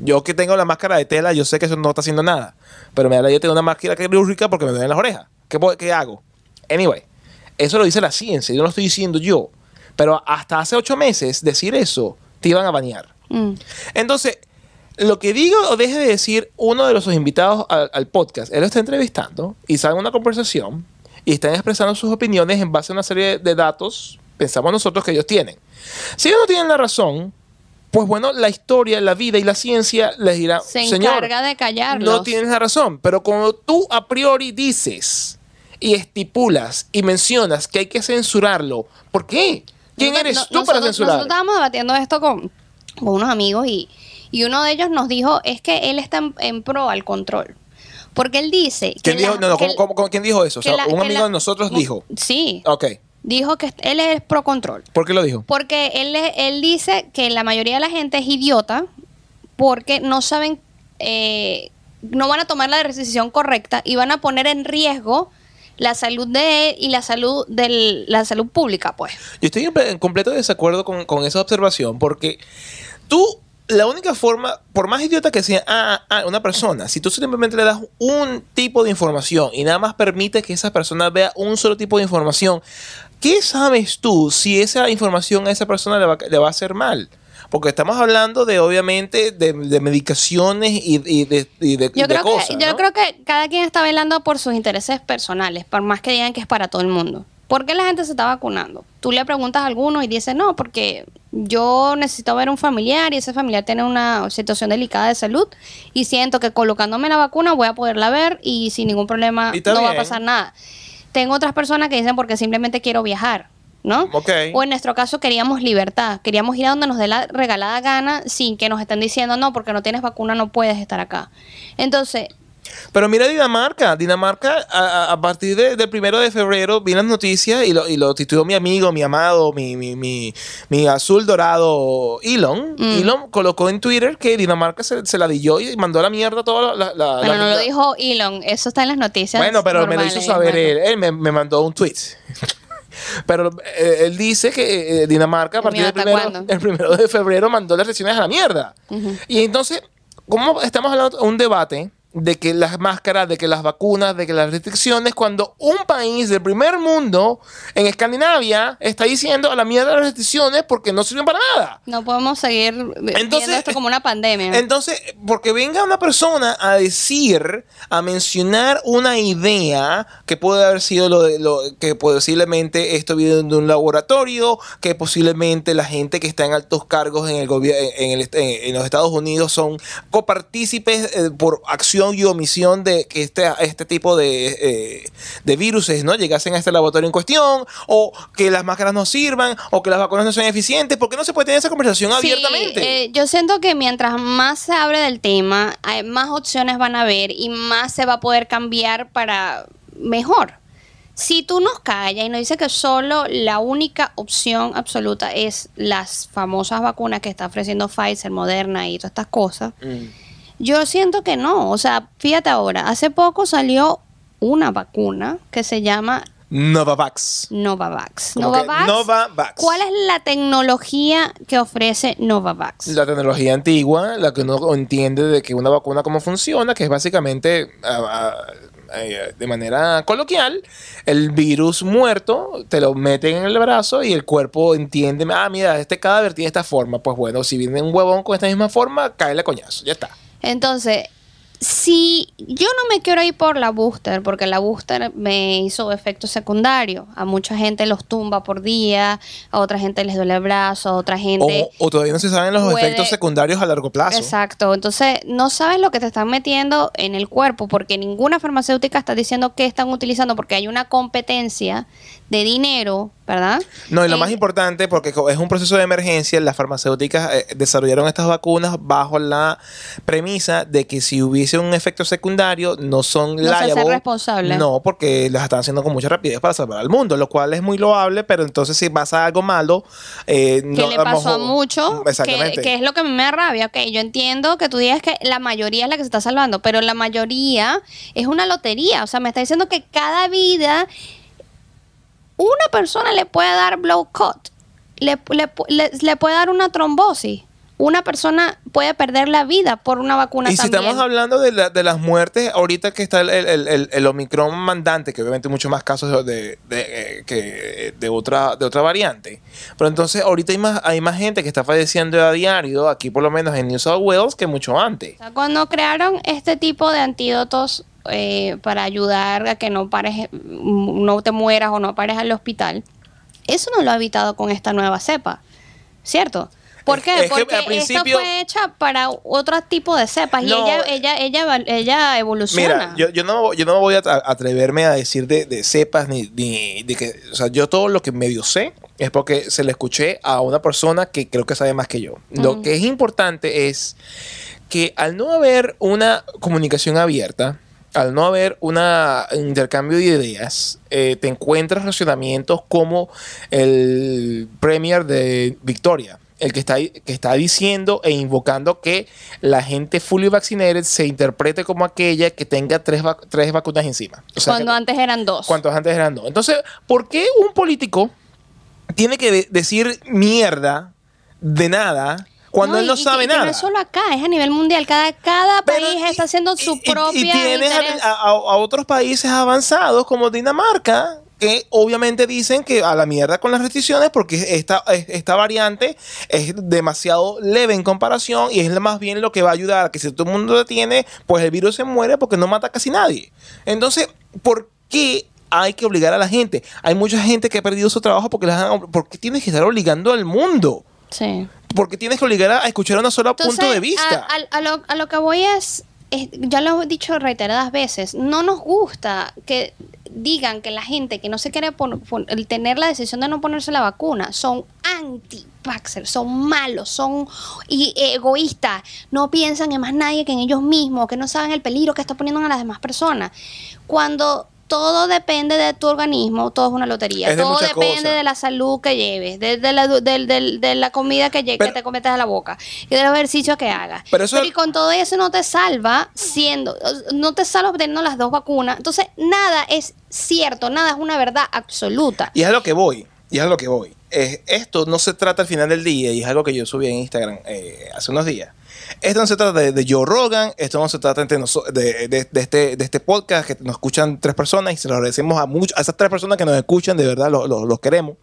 Yo que tengo la máscara de tela, yo sé que eso no está haciendo nada. Pero me da la idea de tener una máscara quirúrgica porque me duelen las orejas. ¿Qué, ¿Qué hago? Anyway, eso lo dice la ciencia, yo no lo estoy diciendo yo. Pero hasta hace ocho meses decir eso te iban a banear. Mm. Entonces, lo que digo o deje de decir uno de los invitados al, al podcast, él lo está entrevistando y sale una conversación y están expresando sus opiniones en base a una serie de datos, pensamos nosotros que ellos tienen. Si ellos no tienen la razón, pues bueno, la historia, la vida y la ciencia les dirá, Se señor, encarga de callarlos. no tienes la razón. Pero cuando tú a priori dices y estipulas y mencionas que hay que censurarlo, ¿por qué? ¿Quién eres no- tú para censurar? Nosotros estábamos debatiendo esto con, con unos amigos y, y uno de ellos nos dijo es que él está en, en pro al control. Porque él dice... que ¿Quién dijo, la- no, no, que ¿cómo- el- cómo- cómo- quién dijo eso? O sea, la- un amigo la- de nosotros dijo. Sí, Ok. dijo que él es pro control. ¿Por qué lo dijo? Porque él, él dice que la mayoría de la gente es idiota porque no saben, eh, no van a tomar la decisión correcta y van a poner en riesgo la salud de él y la salud de la salud pública, pues. Yo estoy en, completo desacuerdo con, con esa observación porque tú la única forma, por más idiota que sea a, a una persona, si tú simplemente le das un tipo de información y nada más permite que esa persona vea un solo tipo de información, ¿qué sabes tú si esa información a esa persona le va, le va a hacer mal? Porque estamos hablando de, obviamente, de, de medicaciones y, y de, y de, Yo, de creo, cosas. que, yo ¿no? creo que cada quien está velando por sus intereses personales, por más que digan que es para todo el mundo. ¿Por qué la gente se está vacunando? Tú le preguntas a alguno y dice, no, porque yo necesito ver un familiar y ese familiar tiene una situación delicada de salud y siento que colocándome la vacuna voy a poderla ver y sin ningún problema no va a pasar nada. Tengo otras personas que dicen porque simplemente quiero viajar, ¿no? Ok. O en nuestro caso queríamos libertad, queríamos ir a donde nos dé la regalada gana sin que nos estén diciendo, no, porque no tienes vacuna no puedes estar acá. Entonces, Pero mira Dinamarca. Dinamarca, a, a- partir de- del primero de febrero, vi las noticias y lo, y lo tituló mi amigo, mi amado, mi, mi, mi, mi azul dorado Elon. Mm. Elon colocó en Twitter que Dinamarca se, se la dio y mandó a la mierda toda la. la- Bueno, la- no lo dijo Elon, eso está en las noticias. Bueno, pero me lo hizo saber bueno. él. Él me, me mandó un tweet. Pero eh, él dice que eh, Dinamarca a partir del primero de febrero mandó las restricciones a la mierda. Y entonces, ¿cómo estamos hablando de un debate de que las máscaras, de que las vacunas, de que las restricciones, cuando un país del primer mundo en Escandinavia está diciendo a la mierda las restricciones porque no sirven para nada? No podemos seguir Entonces- viendo esto como una pandemia. Entonces, porque venga una persona a decir, a mencionar una idea que puede haber sido lo de lo que posiblemente esto viene de un laboratorio, que posiblemente la gente que está en altos cargos en el gobierno en, en- en los Estados Unidos son copartícipes eh, por acción y omisión de que este, este tipo de, eh, de viruses no llegasen a este laboratorio en cuestión, o que las máscaras no sirvan, o que las vacunas no sean eficientes, porque no se puede tener esa conversación Sí, abiertamente. eh, yo siento que mientras más se abre del tema, hay más opciones van a haber y más se va a poder cambiar para mejor. Si tú nos callas y nos dices que solo la única opción absoluta es las famosas vacunas que está ofreciendo Pfizer, Moderna y todas estas cosas, Mm. Yo siento que no. O sea, fíjate ahora, hace poco salió una vacuna que se llama Novavax. Novavax. Novavax. Novavax. ¿Cuál es la tecnología que ofrece Novavax? La tecnología antigua, la que uno entiende de que una vacuna cómo funciona, que es básicamente ah, ah, eh, de manera coloquial, el virus muerto te lo meten en el brazo y el cuerpo entiende, ah, mira, este cadáver tiene esta forma, pues bueno, si viene un huevón con esta misma forma, cae coñazo, ya está. Entonces, si yo no me quiero ir por la booster, porque la booster me hizo efecto secundario. A mucha gente los tumba por día, a otra gente les duele el brazo, a otra gente... O, o todavía no se saben los puede- efectos secundarios a largo plazo. Exacto, entonces no sabes lo que te están metiendo en el cuerpo porque ninguna farmacéutica está diciendo qué están utilizando porque hay una competencia de dinero, ¿verdad? No, y lo En- más importante, porque es un proceso de emergencia, las farmacéuticas eh, desarrollaron estas vacunas bajo la premisa de que si hubiese un efecto secundario, no son No liable. responsable. No, porque las están haciendo con mucha rapidez para salvar al mundo, lo cual es muy loable, pero entonces si pasa algo malo, eh, que no, le pasó a muchos, que, que es lo que me da rabia. Ok, yo entiendo que tú digas que la mayoría es la que se está salvando, pero la mayoría es una lotería. O sea, me está diciendo que cada vida una persona le puede dar blow cut, le, le, le- le puede dar una trombosis. Una persona puede perder la vida por una vacuna Y si también. estamos hablando de, la- de las muertes, ahorita que está el, el, el- el Omicron mandante, que obviamente hay muchos más casos de, de- eh, que de otra, de otra variante. Pero entonces ahorita hay más, hay más gente que está falleciendo a diario, aquí por lo menos en New South Wales, que mucho antes. Cuando crearon este tipo de antídotos eh, para ayudar a que no pares, mm, no te mueras o no pares al hospital, eso no lo ha evitado con esta nueva cepa, ¿cierto? ¿Por qué? es Porque al principio- esta fue hecha para otro tipo de cepas y ella, ella, ella, ella evoluciona. Mira, yo, yo no, yo no voy a atreverme a decir de, de cepas ni, ni de que, o sea, yo todo lo que medio sé es porque se le escuché a una persona que creo que sabe más que yo. Lo Ujú. que es importante es que al no haber una comunicación abierta, al no haber un intercambio de ideas, eh, te encuentras racionamientos como el Premier de Victoria, el que está, que está diciendo e invocando que la gente fully vaccinated se interprete como aquella que tenga tres, vac- tres vacunas encima. O sea, cuando que- antes eran dos. cuantos antes eran dos. Entonces, ¿por qué un político tiene que de- decir mierda de nada cuando él no y- sabe y nada. No es solo acá, es a nivel mundial. Cada, cada Pero país y- está haciendo su propia Y, tienes a, interés. a- a otros países avanzados como Dinamarca que obviamente dicen que a la mierda con las restricciones porque esta, esta variante es demasiado leve en comparación y es más bien lo que va a ayudar a que si todo el mundo lo tiene, pues el virus se muere porque no mata a casi nadie. Entonces, ¿por qué hay que obligar a la gente? Hay mucha gente que ha perdido su trabajo porque las han- ¿por qué tienes que estar obligando al mundo? Sí. Porque tienes que obligar a escuchar una sola punto de vista. A, a- a lo, a lo que voy es, es- ya lo he dicho reiteradas veces, no nos gusta que digan que la gente que no se quiere pon- pon- el tener la decisión de no ponerse la vacuna son anti-vaxxers, son malos, son y- egoístas, no piensan en más nadie que en ellos mismos, que no saben el peligro que está poniendo a las demás personas. Cuando todo depende de tu organismo, todo es una lotería. Es de todo depende cosas. de la salud que lleves, de, de la, del- del- de la comida que, lle- Pero- que te cometas a la boca y de los ejercicios que hagas. Pero eso- y con todo eso no te salva siendo, no te salva obteniendo las dos vacunas. Entonces, nada es cierto, nada es una verdad absoluta. Y es a lo que voy, y es a lo que voy. Esto no se trata al final del día, y es algo que yo subí en Instagram eh, hace unos días. Esto no se trata de, Joe Rogan, esto no se trata este, de este podcast que nos escuchan tres personas y se lo agradecemos a, mucho, a esas tres personas que nos escuchan, de verdad los queremos.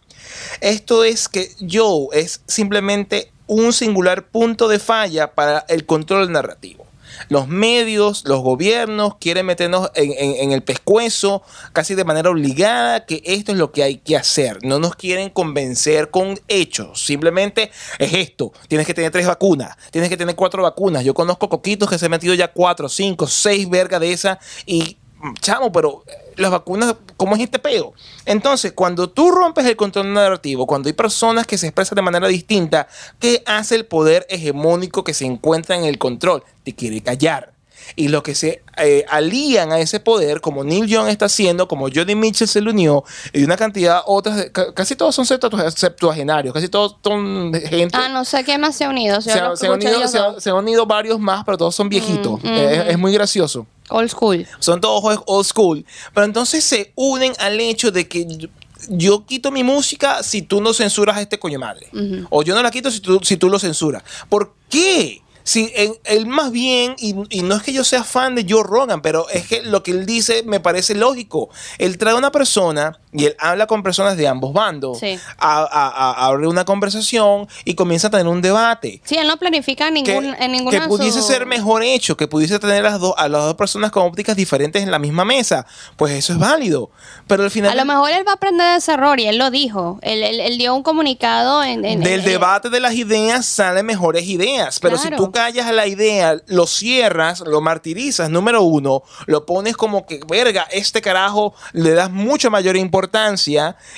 Esto es que Joe es simplemente un singular punto de falla para el control narrativo. Los medios, los gobiernos quieren meternos en, en- en el pescuezo casi de manera obligada que esto es lo que hay que hacer. No nos quieren convencer con hechos. Simplemente es esto. Tienes que tener tres vacunas. Tienes que tener cuatro vacunas. Yo conozco coquitos que se han metido ya cuatro, cinco, seis vergas de esas y chamo, pero eh, las vacunas, ¿cómo es este peo? Entonces, cuando tú rompes el control narrativo, cuando hay personas que se expresan de manera distinta, ¿qué hace el poder hegemónico que se encuentra en el control? Te quiere callar. Y los que se eh, alían a ese poder, como Neil Young está haciendo, como Jody Mitchell se le unió, y una cantidad otras, casi todos son septua- septuagenarios, casi todos son gente Ah, no sé quién más se ha unido. se, han- se han unido, se han- se han unido varios más, pero todos son viejitos. Mm, mm. es muy gracioso. Old school. Son todos old school. Pero entonces se unen al hecho de que yo, quito mi música si tú no censuras a este coño madre. O yo no la quito si tú, si tú lo censuras. ¿Por qué? Si en- él más bien, y, y no es que yo sea fan de Joe Rogan, pero es que lo que él dice me parece lógico. Él trae a una persona y él habla con personas de ambos bandos, Sí. a- a- a- abre una conversación y comienza a tener un debate Sí, él no planifica ningún, que, en ninguna que pudiese ser mejor hecho, que pudiese tener las dos, a las dos personas con ópticas diferentes en la misma mesa, pues eso es válido. Pero al final A lo mejor él va a aprender de ese error y él lo dijo. Él, él- él dio un comunicado en, en- del en- debate de las ideas salen mejores ideas. Pero Claro. si tú callas a la idea, lo cierras, lo martirizas, número uno, lo pones como que, verga, este carajo le das mucha mayor importancia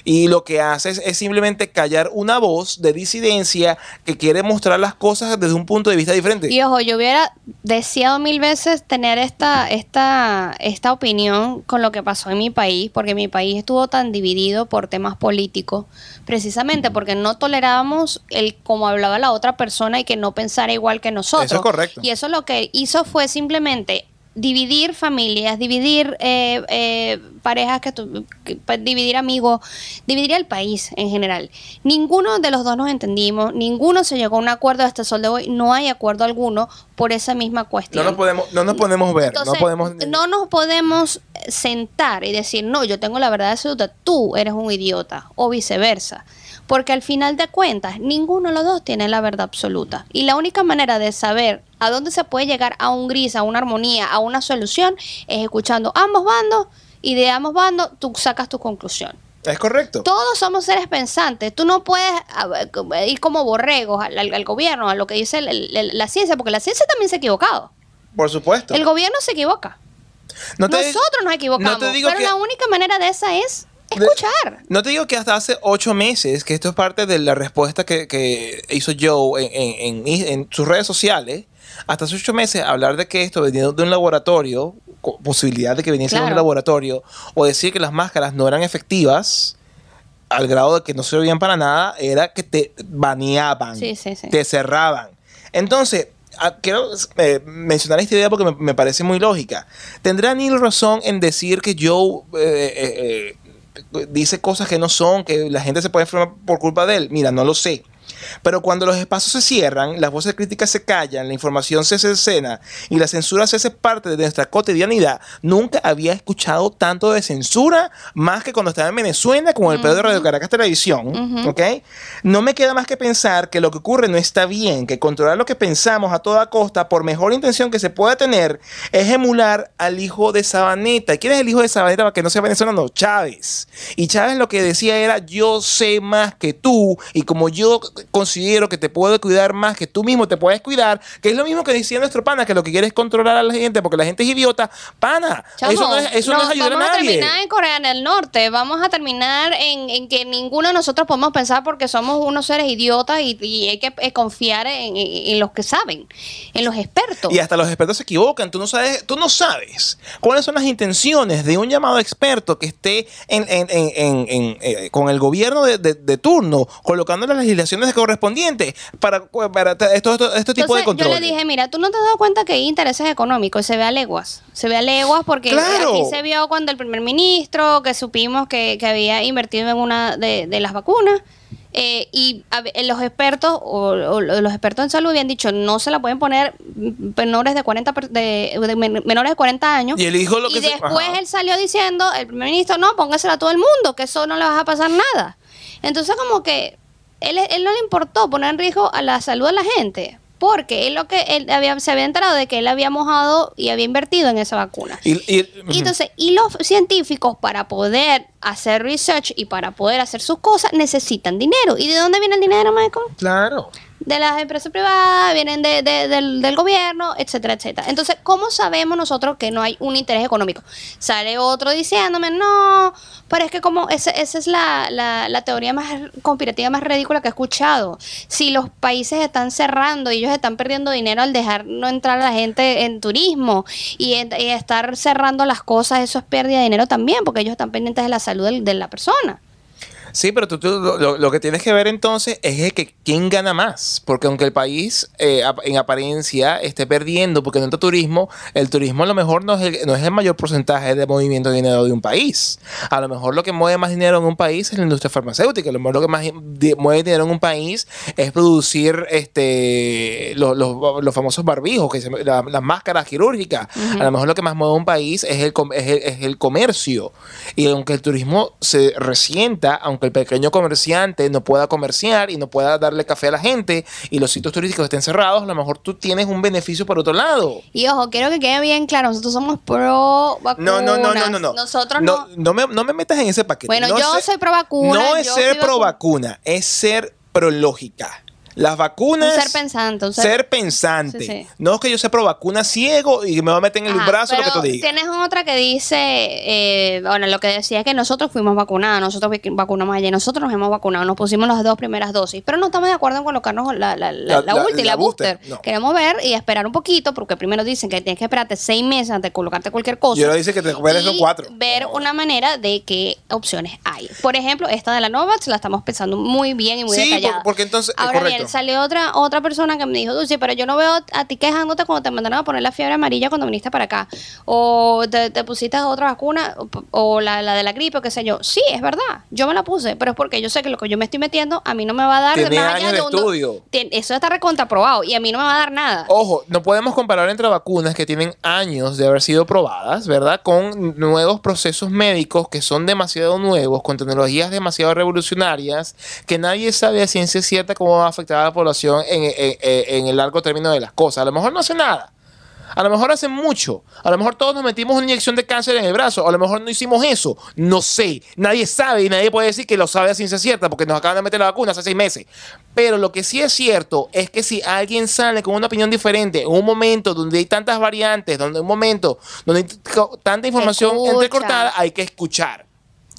y lo que haces es simplemente callar una voz de disidencia que quiere mostrar las cosas desde un punto de vista diferente. Y ojo, yo hubiera deseado mil veces tener esta, esta, esta opinión con lo que pasó en mi país, porque mi país estuvo tan dividido por temas políticos, precisamente porque no tolerábamos el cómo hablaba la otra persona y que no pensara igual que nosotros. Eso es correcto. Y eso lo que hizo fue simplemente dividir familias, dividir eh, eh, parejas, que, tu- que- pa- dividir amigos, dividir el país en general. Ninguno de los dos nos entendimos, ninguno se llegó a un acuerdo hasta el sol de hoy, no hay acuerdo alguno por esa misma No cuestión. nos podemos, no nos podemos ver, Entonces, no podemos... no nos podemos sentar y decir, no, yo tengo la verdad absoluta, tú eres un idiota, o viceversa. Porque al final de cuentas, ninguno de los dos tiene la verdad absoluta. Y la única manera de saber a dónde se puede llegar a un gris, a una armonía, a una solución, es escuchando ambos bandos y de ambos bandos tú sacas tu conclusión. Es correcto. Todos somos seres pensantes. Tú no puedes ir como borregos al, al- al gobierno, a lo que dice el- el- la ciencia, porque la ciencia también se ha equivocado. Por supuesto. El gobierno se equivoca. No te- Nosotros nos equivocamos. no pero que- la única manera de esa es escuchar. No te digo que hasta hace ocho meses, que esto es parte de la respuesta que, que hizo Joe en, en- en- en sus redes sociales, hasta hace ocho meses hablar de que esto venía de un laboratorio, posibilidad de que viniese de un laboratorio, o decir que las máscaras no eran efectivas, al grado de que no servían para nada, era que te baneaban, Sí, sí, sí. te cerraban. Entonces, ah, quiero eh, mencionar esta idea porque me, me parece muy lógica. ¿Tendrá Neil razón en decir que Joe eh, eh, eh, dice cosas que no son, que la gente se puede enfermar por culpa de él? Mira, no lo sé. Pero cuando los espacios se cierran, las voces críticas se callan, la información se escena y la censura se hace parte de nuestra cotidianidad, nunca había escuchado tanto de censura más que cuando estaba en Venezuela con el pedo de Radio Caracas Televisión. ¿ok? No me queda más que pensar que lo que ocurre no está bien, que controlar lo que pensamos a toda costa, por mejor intención que se pueda tener, es emular al hijo de Sabaneta. ¿Quién es el hijo de Sabaneta para que no sea venezolano? Chávez. Y Chávez lo que decía era, yo sé más que tú y como yo considero que te puedo cuidar más que tú mismo te puedes cuidar, que es lo mismo que decía nuestro pana, que lo que quiere es controlar a la gente porque la gente es idiota. Pana, Chamo, eso no es, eso no es ayudar a vamos a nadie. terminar en Corea del Norte, vamos a terminar en, en que ninguno de nosotros podemos pensar porque somos unos seres idiotas y, y hay que eh, confiar en, en- en los que saben, en los expertos. Y hasta los expertos se equivocan. Tú no sabes, tú no sabes cuáles son las intenciones de un llamado experto que esté en, eh, con el gobierno de, de- de turno, colocando las legislaciones correspondientes para, para esto, esto- este tipo de control. yo le dije, mira, tú no te has dado cuenta que hay intereses económicos y se ve a leguas. Se ve a leguas porque Claro. aquí se vio cuando el primer ministro, que supimos que, que había invertido en una de, de las vacunas, eh, y a los expertos o, o los expertos en salud habían dicho no se la pueden poner menores de 40 per- de, de men- menores de 40 años Y él dijo lo y después él salió diciendo el primer ministro no póngasela a todo el mundo que eso no le va a pasar nada entonces como que él, él no le importó poner en riesgo a la salud de la gente porque él lo que él había se había enterado de que él había mojado y había invertido en esa vacuna Y- y- y entonces, y los científicos para poder hacer research y para poder hacer sus cosas necesitan dinero. ¿Y de dónde viene el dinero, Michael? claro. De las empresas privadas, vienen de, de- del, del gobierno, etcétera, etcétera. Entonces, ¿cómo sabemos nosotros que no hay un interés económico? Sale otro diciéndome, no, pero es que como esa, esa es la, la, teoría más conspirativa más ridícula que he escuchado. Si los países están cerrando y ellos están perdiendo dinero al dejar no entrar a la gente en turismo y, en- estar cerrando las cosas, eso es pérdida de dinero también, porque ellos están pendientes de la salud de la persona. Sí, pero tú, tú- lo, lo- que tienes que ver entonces es el que quién gana más. Porque aunque el país eh, en apariencia esté perdiendo porque no entra turismo, el turismo a lo mejor no es el, no es el mayor porcentaje de movimiento de dinero de un país. A lo mejor lo que mueve más dinero en un país es la industria farmacéutica. A lo mejor lo que más mueve dinero en un país es producir este los, los- los famosos barbijos, que se- la- las máscaras quirúrgicas. A lo mejor lo que más mueve un país es el, com- es el, es el comercio. Y aunque el turismo se resienta, aunque el pequeño comerciante no pueda comerciar y no pueda darle café a la gente y los sitios turísticos estén cerrados, a lo mejor tú tienes un beneficio por otro lado. Y ojo, quiero que quede bien claro, nosotros somos pro vacunas. no, no, no, no, no. Nosotros no. No, no me, no me metas en ese paquete. Bueno, No yo sé- soy pro vacuna. No es ser pro vacu- vacuna, es ser pro lógica. Las vacunas. Un ser pensante, un ser- ser pensante. Sí, sí. No es que yo sea pro vacuna ciego y me voy a meter en el Ajá, brazo lo que tú digas. Tienes otra que dice, eh, bueno, lo que decía es que nosotros fuimos vacunados, nosotros vacunamos ayer, nosotros nos hemos vacunado, nos pusimos las dos primeras dosis, pero no estamos de acuerdo en colocarnos la, la, la, La- la la- booster, booster. no. Queremos ver y esperar un poquito, porque primero dicen que tienes que esperarte seis meses antes de colocarte cualquier cosa. Y ahora dice que te recuperes son cuatro. ver No. una manera de qué opciones hay. Por ejemplo, esta de la Novavax la estamos pensando muy bien y muy Sí, detallada. por- porque entonces- Ahora correcto. bien, salió otra otra persona que me dijo, Dulce, pero yo no veo a ti quejándote cuando te mandaron a poner la fiebre amarilla cuando viniste para acá. O te, te pusiste otra vacuna, o, o la, la de la gripe, o qué sé yo. Sí, es verdad, yo me la puse, pero es porque yo sé que lo que yo me estoy metiendo a mí no me va a dar más años de de un... estudio. Tien- Eso está recontraprobado y a mí no me va a dar nada. Ojo, no podemos comparar entre vacunas que tienen años de haber sido probadas, ¿verdad? Con nuevos procesos médicos que son demasiado nuevos, con tecnologías demasiado revolucionarias, que nadie sabe a ciencia cierta cómo va a afectar a la población en, en- en- en el largo término de las cosas. A lo mejor no hace nada. A lo mejor hace mucho. A lo mejor todos nos metimos una inyección de cáncer en el brazo. A lo mejor no hicimos eso. No sé. Nadie sabe y nadie puede decir que lo sabe a ciencia cierta porque nos acaban de meter la vacuna hace seis meses. Pero lo que sí es cierto es que si alguien sale con una opinión diferente en un momento donde hay tantas variantes, donde un momento donde hay tanta información Escucha. entrecortada, hay que escuchar.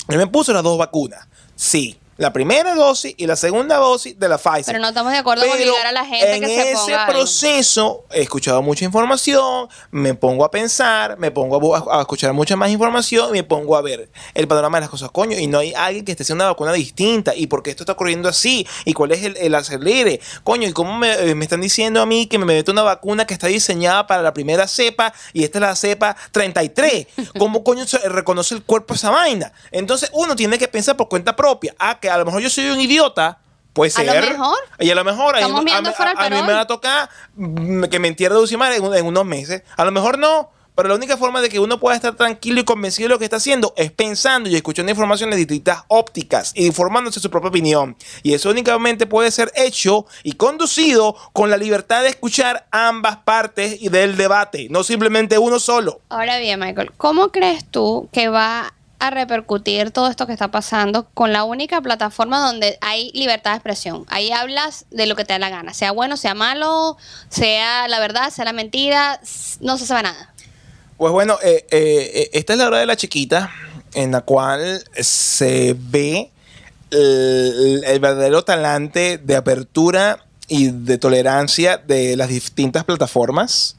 Yo me puse las dos vacunas. Sí. La primera dosis y la segunda dosis de la Pfizer. Pero no estamos de acuerdo con Pero obligar a la gente en que se ese ponga algo. proceso he escuchado mucha información, me pongo a pensar, me pongo a, escuchar mucha más información y me pongo a ver el panorama de las cosas, coño, y no hay alguien que esté haciendo una vacuna distinta y por qué esto está ocurriendo así y cuál es el, el acelere, coño, y cómo me, eh, me están diciendo a mí que me meto una vacuna que está diseñada para la primera cepa y esta es la cepa 33, ¿cómo coño se reconoce el cuerpo esa vaina? Entonces uno tiene que pensar por cuenta propia, ah, que a lo mejor yo soy un idiota, Puede A lo ser. mejor. Y a lo mejor a, mí- fuera a- a mí me va a tocar mm, que me entierre Dulcimar en unos meses. A lo mejor no. Pero la única forma de que uno pueda estar tranquilo y convencido de lo que está haciendo es pensando y escuchando información de distintas ópticas y formándose su propia opinión. Y eso únicamente puede ser hecho y conducido con la libertad de escuchar ambas partes y del debate, no simplemente uno solo. Ahora bien, Michael, ¿cómo crees tú que va a repercutir todo esto que está pasando con la única plataforma donde hay libertad de expresión? Ahí hablas de lo que te da la gana, sea bueno, sea malo, sea la verdad, sea la mentira, no se sabe nada. Pues bueno, eh, eh, eh, esta es la hora de la chiquita, en la cual se ve el, el verdadero talante de apertura y de tolerancia de las distintas plataformas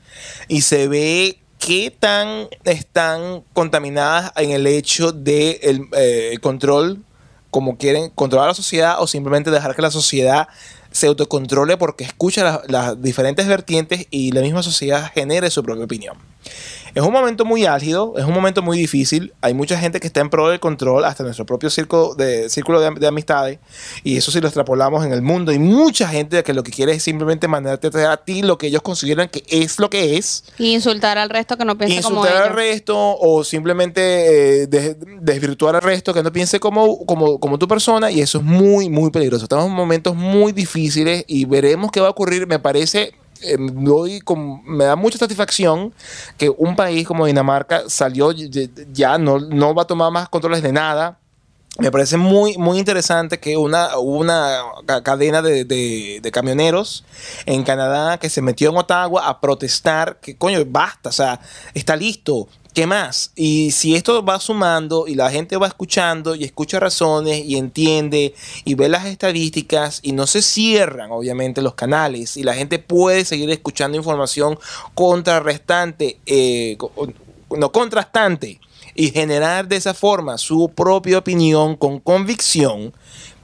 y se ve qué tan están contaminadas en el hecho de el, eh, control, como quieren controlar la sociedad o simplemente dejar que la sociedad se autocontrole porque escucha las- las diferentes vertientes y la misma sociedad genere su propia opinión. Es un momento muy álgido, es un momento muy difícil. Hay mucha gente que está en pro del control, hasta nuestro propio circo de, círculo de, de amistades. Y eso sí lo extrapolamos en el mundo. Hay mucha gente que lo que quiere es simplemente mandarte a traer a ti lo que ellos consideran que es lo que es. Y insultar al resto que no piensa como Insultar al ellos. resto o simplemente eh, des- desvirtuar al resto que no piense como, como, como tu persona. Y eso es muy, muy peligroso. Estamos en momentos muy difíciles y veremos qué va a ocurrir. Me parece eh, doy con- me da mucha satisfacción que un país como Dinamarca salió ya no, no va a tomar más controles de nada. Me parece muy, muy interesante que una, una ca- cadena de, de- camioneros en Canadá que se metió en Ottawa a protestar que coño, basta, o sea, está listo. ¿Qué más? Y si esto va sumando y la gente va escuchando y escucha razones y entiende y ve las estadísticas y no se cierran obviamente los canales y la gente puede seguir escuchando información contrarrestante, eh, no contrastante y generar de esa forma su propia opinión con convicción,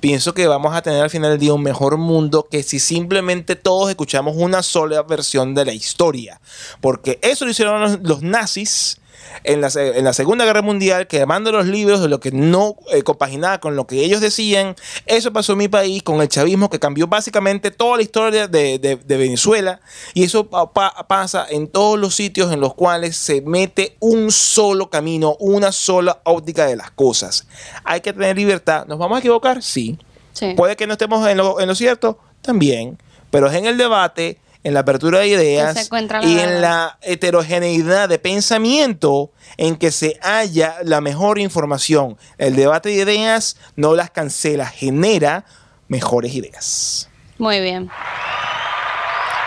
pienso que vamos a tener al final del día un mejor mundo que si simplemente todos escuchamos una sola versión de la historia. Porque eso lo hicieron los, los nazis en la, en la Segunda Guerra Mundial, quemando los libros de lo que no eh, compaginaba con lo que ellos decían. Eso pasó en mi país con el chavismo, que cambió básicamente toda la historia de, de- de Venezuela. Y eso pa- pa- pasa en todos los sitios en los cuales se mete un solo camino, una sola óptica de las cosas. Hay que tener libertad. ¿Nos vamos a equivocar? Sí. Sí. Puede que no estemos en lo, en lo cierto, también, pero es en el debate, en la apertura de ideas y en la heterogeneidad de pensamiento en que se halla la mejor información. El debate de ideas no las cancela, genera mejores ideas. Muy bien.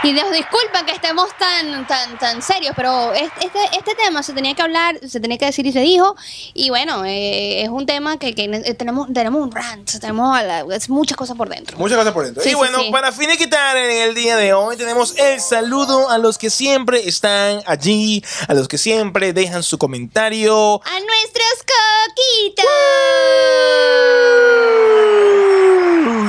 Y Dios disculpa que estemos tan, tan, tan serios, pero es- este, este tema se tenía que hablar, se tenía que decir y se dijo. Y bueno, eh, es un tema que, que ne- tenemos, tenemos un rant, tenemos a la- es muchas cosas por dentro. Muchas cosas por dentro. Sí, y sí, bueno, sí. para finiquitar en el día de hoy tenemos el saludo a los que siempre están allí, a los que siempre dejan su comentario. A nuestros coquitos.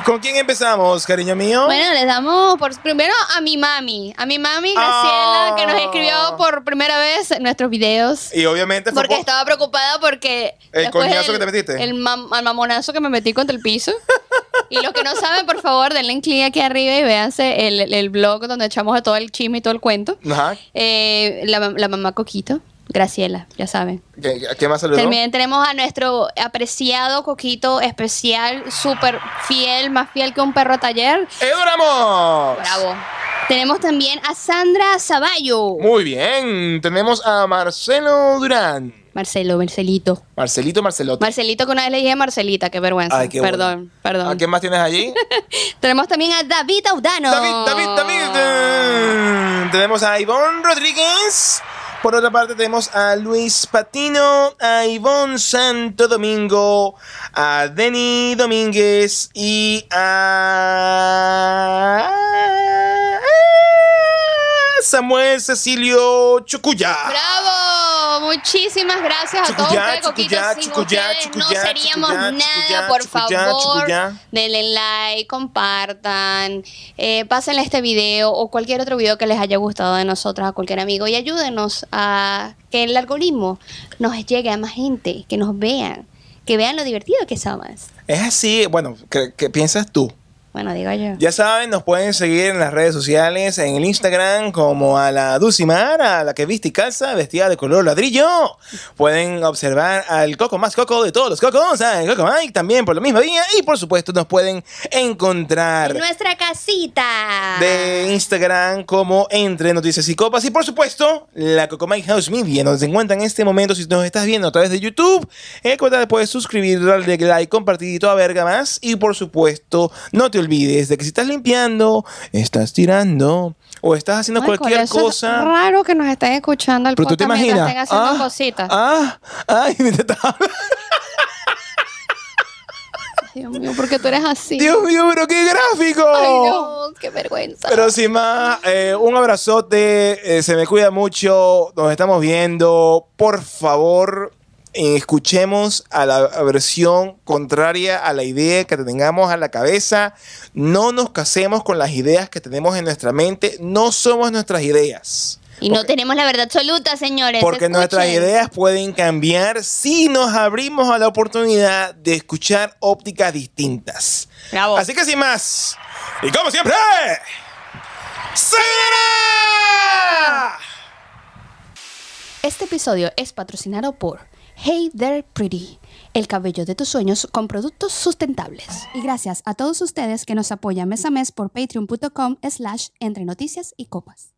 ¿Con quién empezamos, cariño mío? Bueno, les damos por primero a mi mami, a mi mami Graciela, Ah. que nos escribió por primera vez en nuestros videos. y obviamente fue Porque por- estaba preocupada porque. El coñazo del- que te metiste. El, mam- mamonazo que me metí contra el piso. y los que no saben, por favor, denle en clic aquí arriba y véanse el, el- blog donde echamos todo el chisme y todo el cuento. Ajá. Eh, la, la mamá Coquito, Graciela, ya saben. ¿Qué, qué más saludó? También tenemos a nuestro apreciado Coquito especial, súper fiel, más fiel que un perro taller. ¡Edu Ramos! Bravo. Tenemos también a Sandra Zaballo. Muy bien. Tenemos a Marcelo Durán. Marcelo, Marcelito. Marcelito Marcelote. Marcelito, que una vez le dije Marcelita, qué vergüenza. Ay, qué perdón, bueno. perdón. ¿A quién más tienes allí? Tenemos también a David Audano. David, David, David. Tenemos a Ivonne Rodríguez. Por otra parte tenemos a Luis Patino, a Ivonne Santo Domingo, a Denny Domínguez y a Samuel Cecilio Chucuya. ¡Bravo! Muchísimas gracias a todos ustedes, Coquitos. Sin chucuyá, ustedes no chucuyá, seríamos chucuyá, nada. Por favor, denle like, compartan, eh, pásenle este video o cualquier otro video que les haya gustado de nosotros a cualquier amigo y ayúdenos a que el algoritmo nos llegue a más gente, que nos vean, que vean lo divertido que somos. Es así, bueno, ¿qué, qué piensas tú? Bueno, digo yo. Ya saben, nos pueden seguir en las redes sociales, en el Instagram, como a la Dulcimar, a la que viste y calza, vestida de color ladrillo. Pueden observar al coco más coco de todos los cocos, a Coco Mike, también por la misma vía. Y por supuesto, nos pueden encontrar En nuestra casita. de Instagram como Entre Noticias y Copas. Y por supuesto, la Coco Mike House Media, donde se encuentra en este momento. Si nos estás viendo a través de YouTube, eh, recuerda después suscribir, darle like, compartir y toda verga más. Y por supuesto, no te olvides de que si estás limpiando, estás tirando o estás haciendo Michael, cualquier eso es cosa. raro que nos estén escuchando el Pero tú te imaginas. estén haciendo ah, cositas. ah, ay, me te Dios mío, ¿por qué tú eres así? Dios mío, pero qué gráfico. Ay, Dios, qué vergüenza. Pero sin más, eh, un abrazote, eh, se me cuida mucho, nos estamos viendo. Por favor, escuchemos a la versión contraria a la idea que tengamos a la cabeza. No nos casemos con las ideas que tenemos en nuestra mente, no somos nuestras ideas. y no tenemos la verdad absoluta, señores. Porque escuchen. nuestras ideas pueden cambiar si nos abrimos a la oportunidad de escuchar ópticas distintas. Bravo. Así que sin más, y como siempre, ¡Sayonara! Este episodio es patrocinado por Hey There Pretty, el cabello de tus sueños con productos sustentables. Y gracias a todos ustedes que nos apoyan mes a mes por patreon.com slash entre noticias y copas.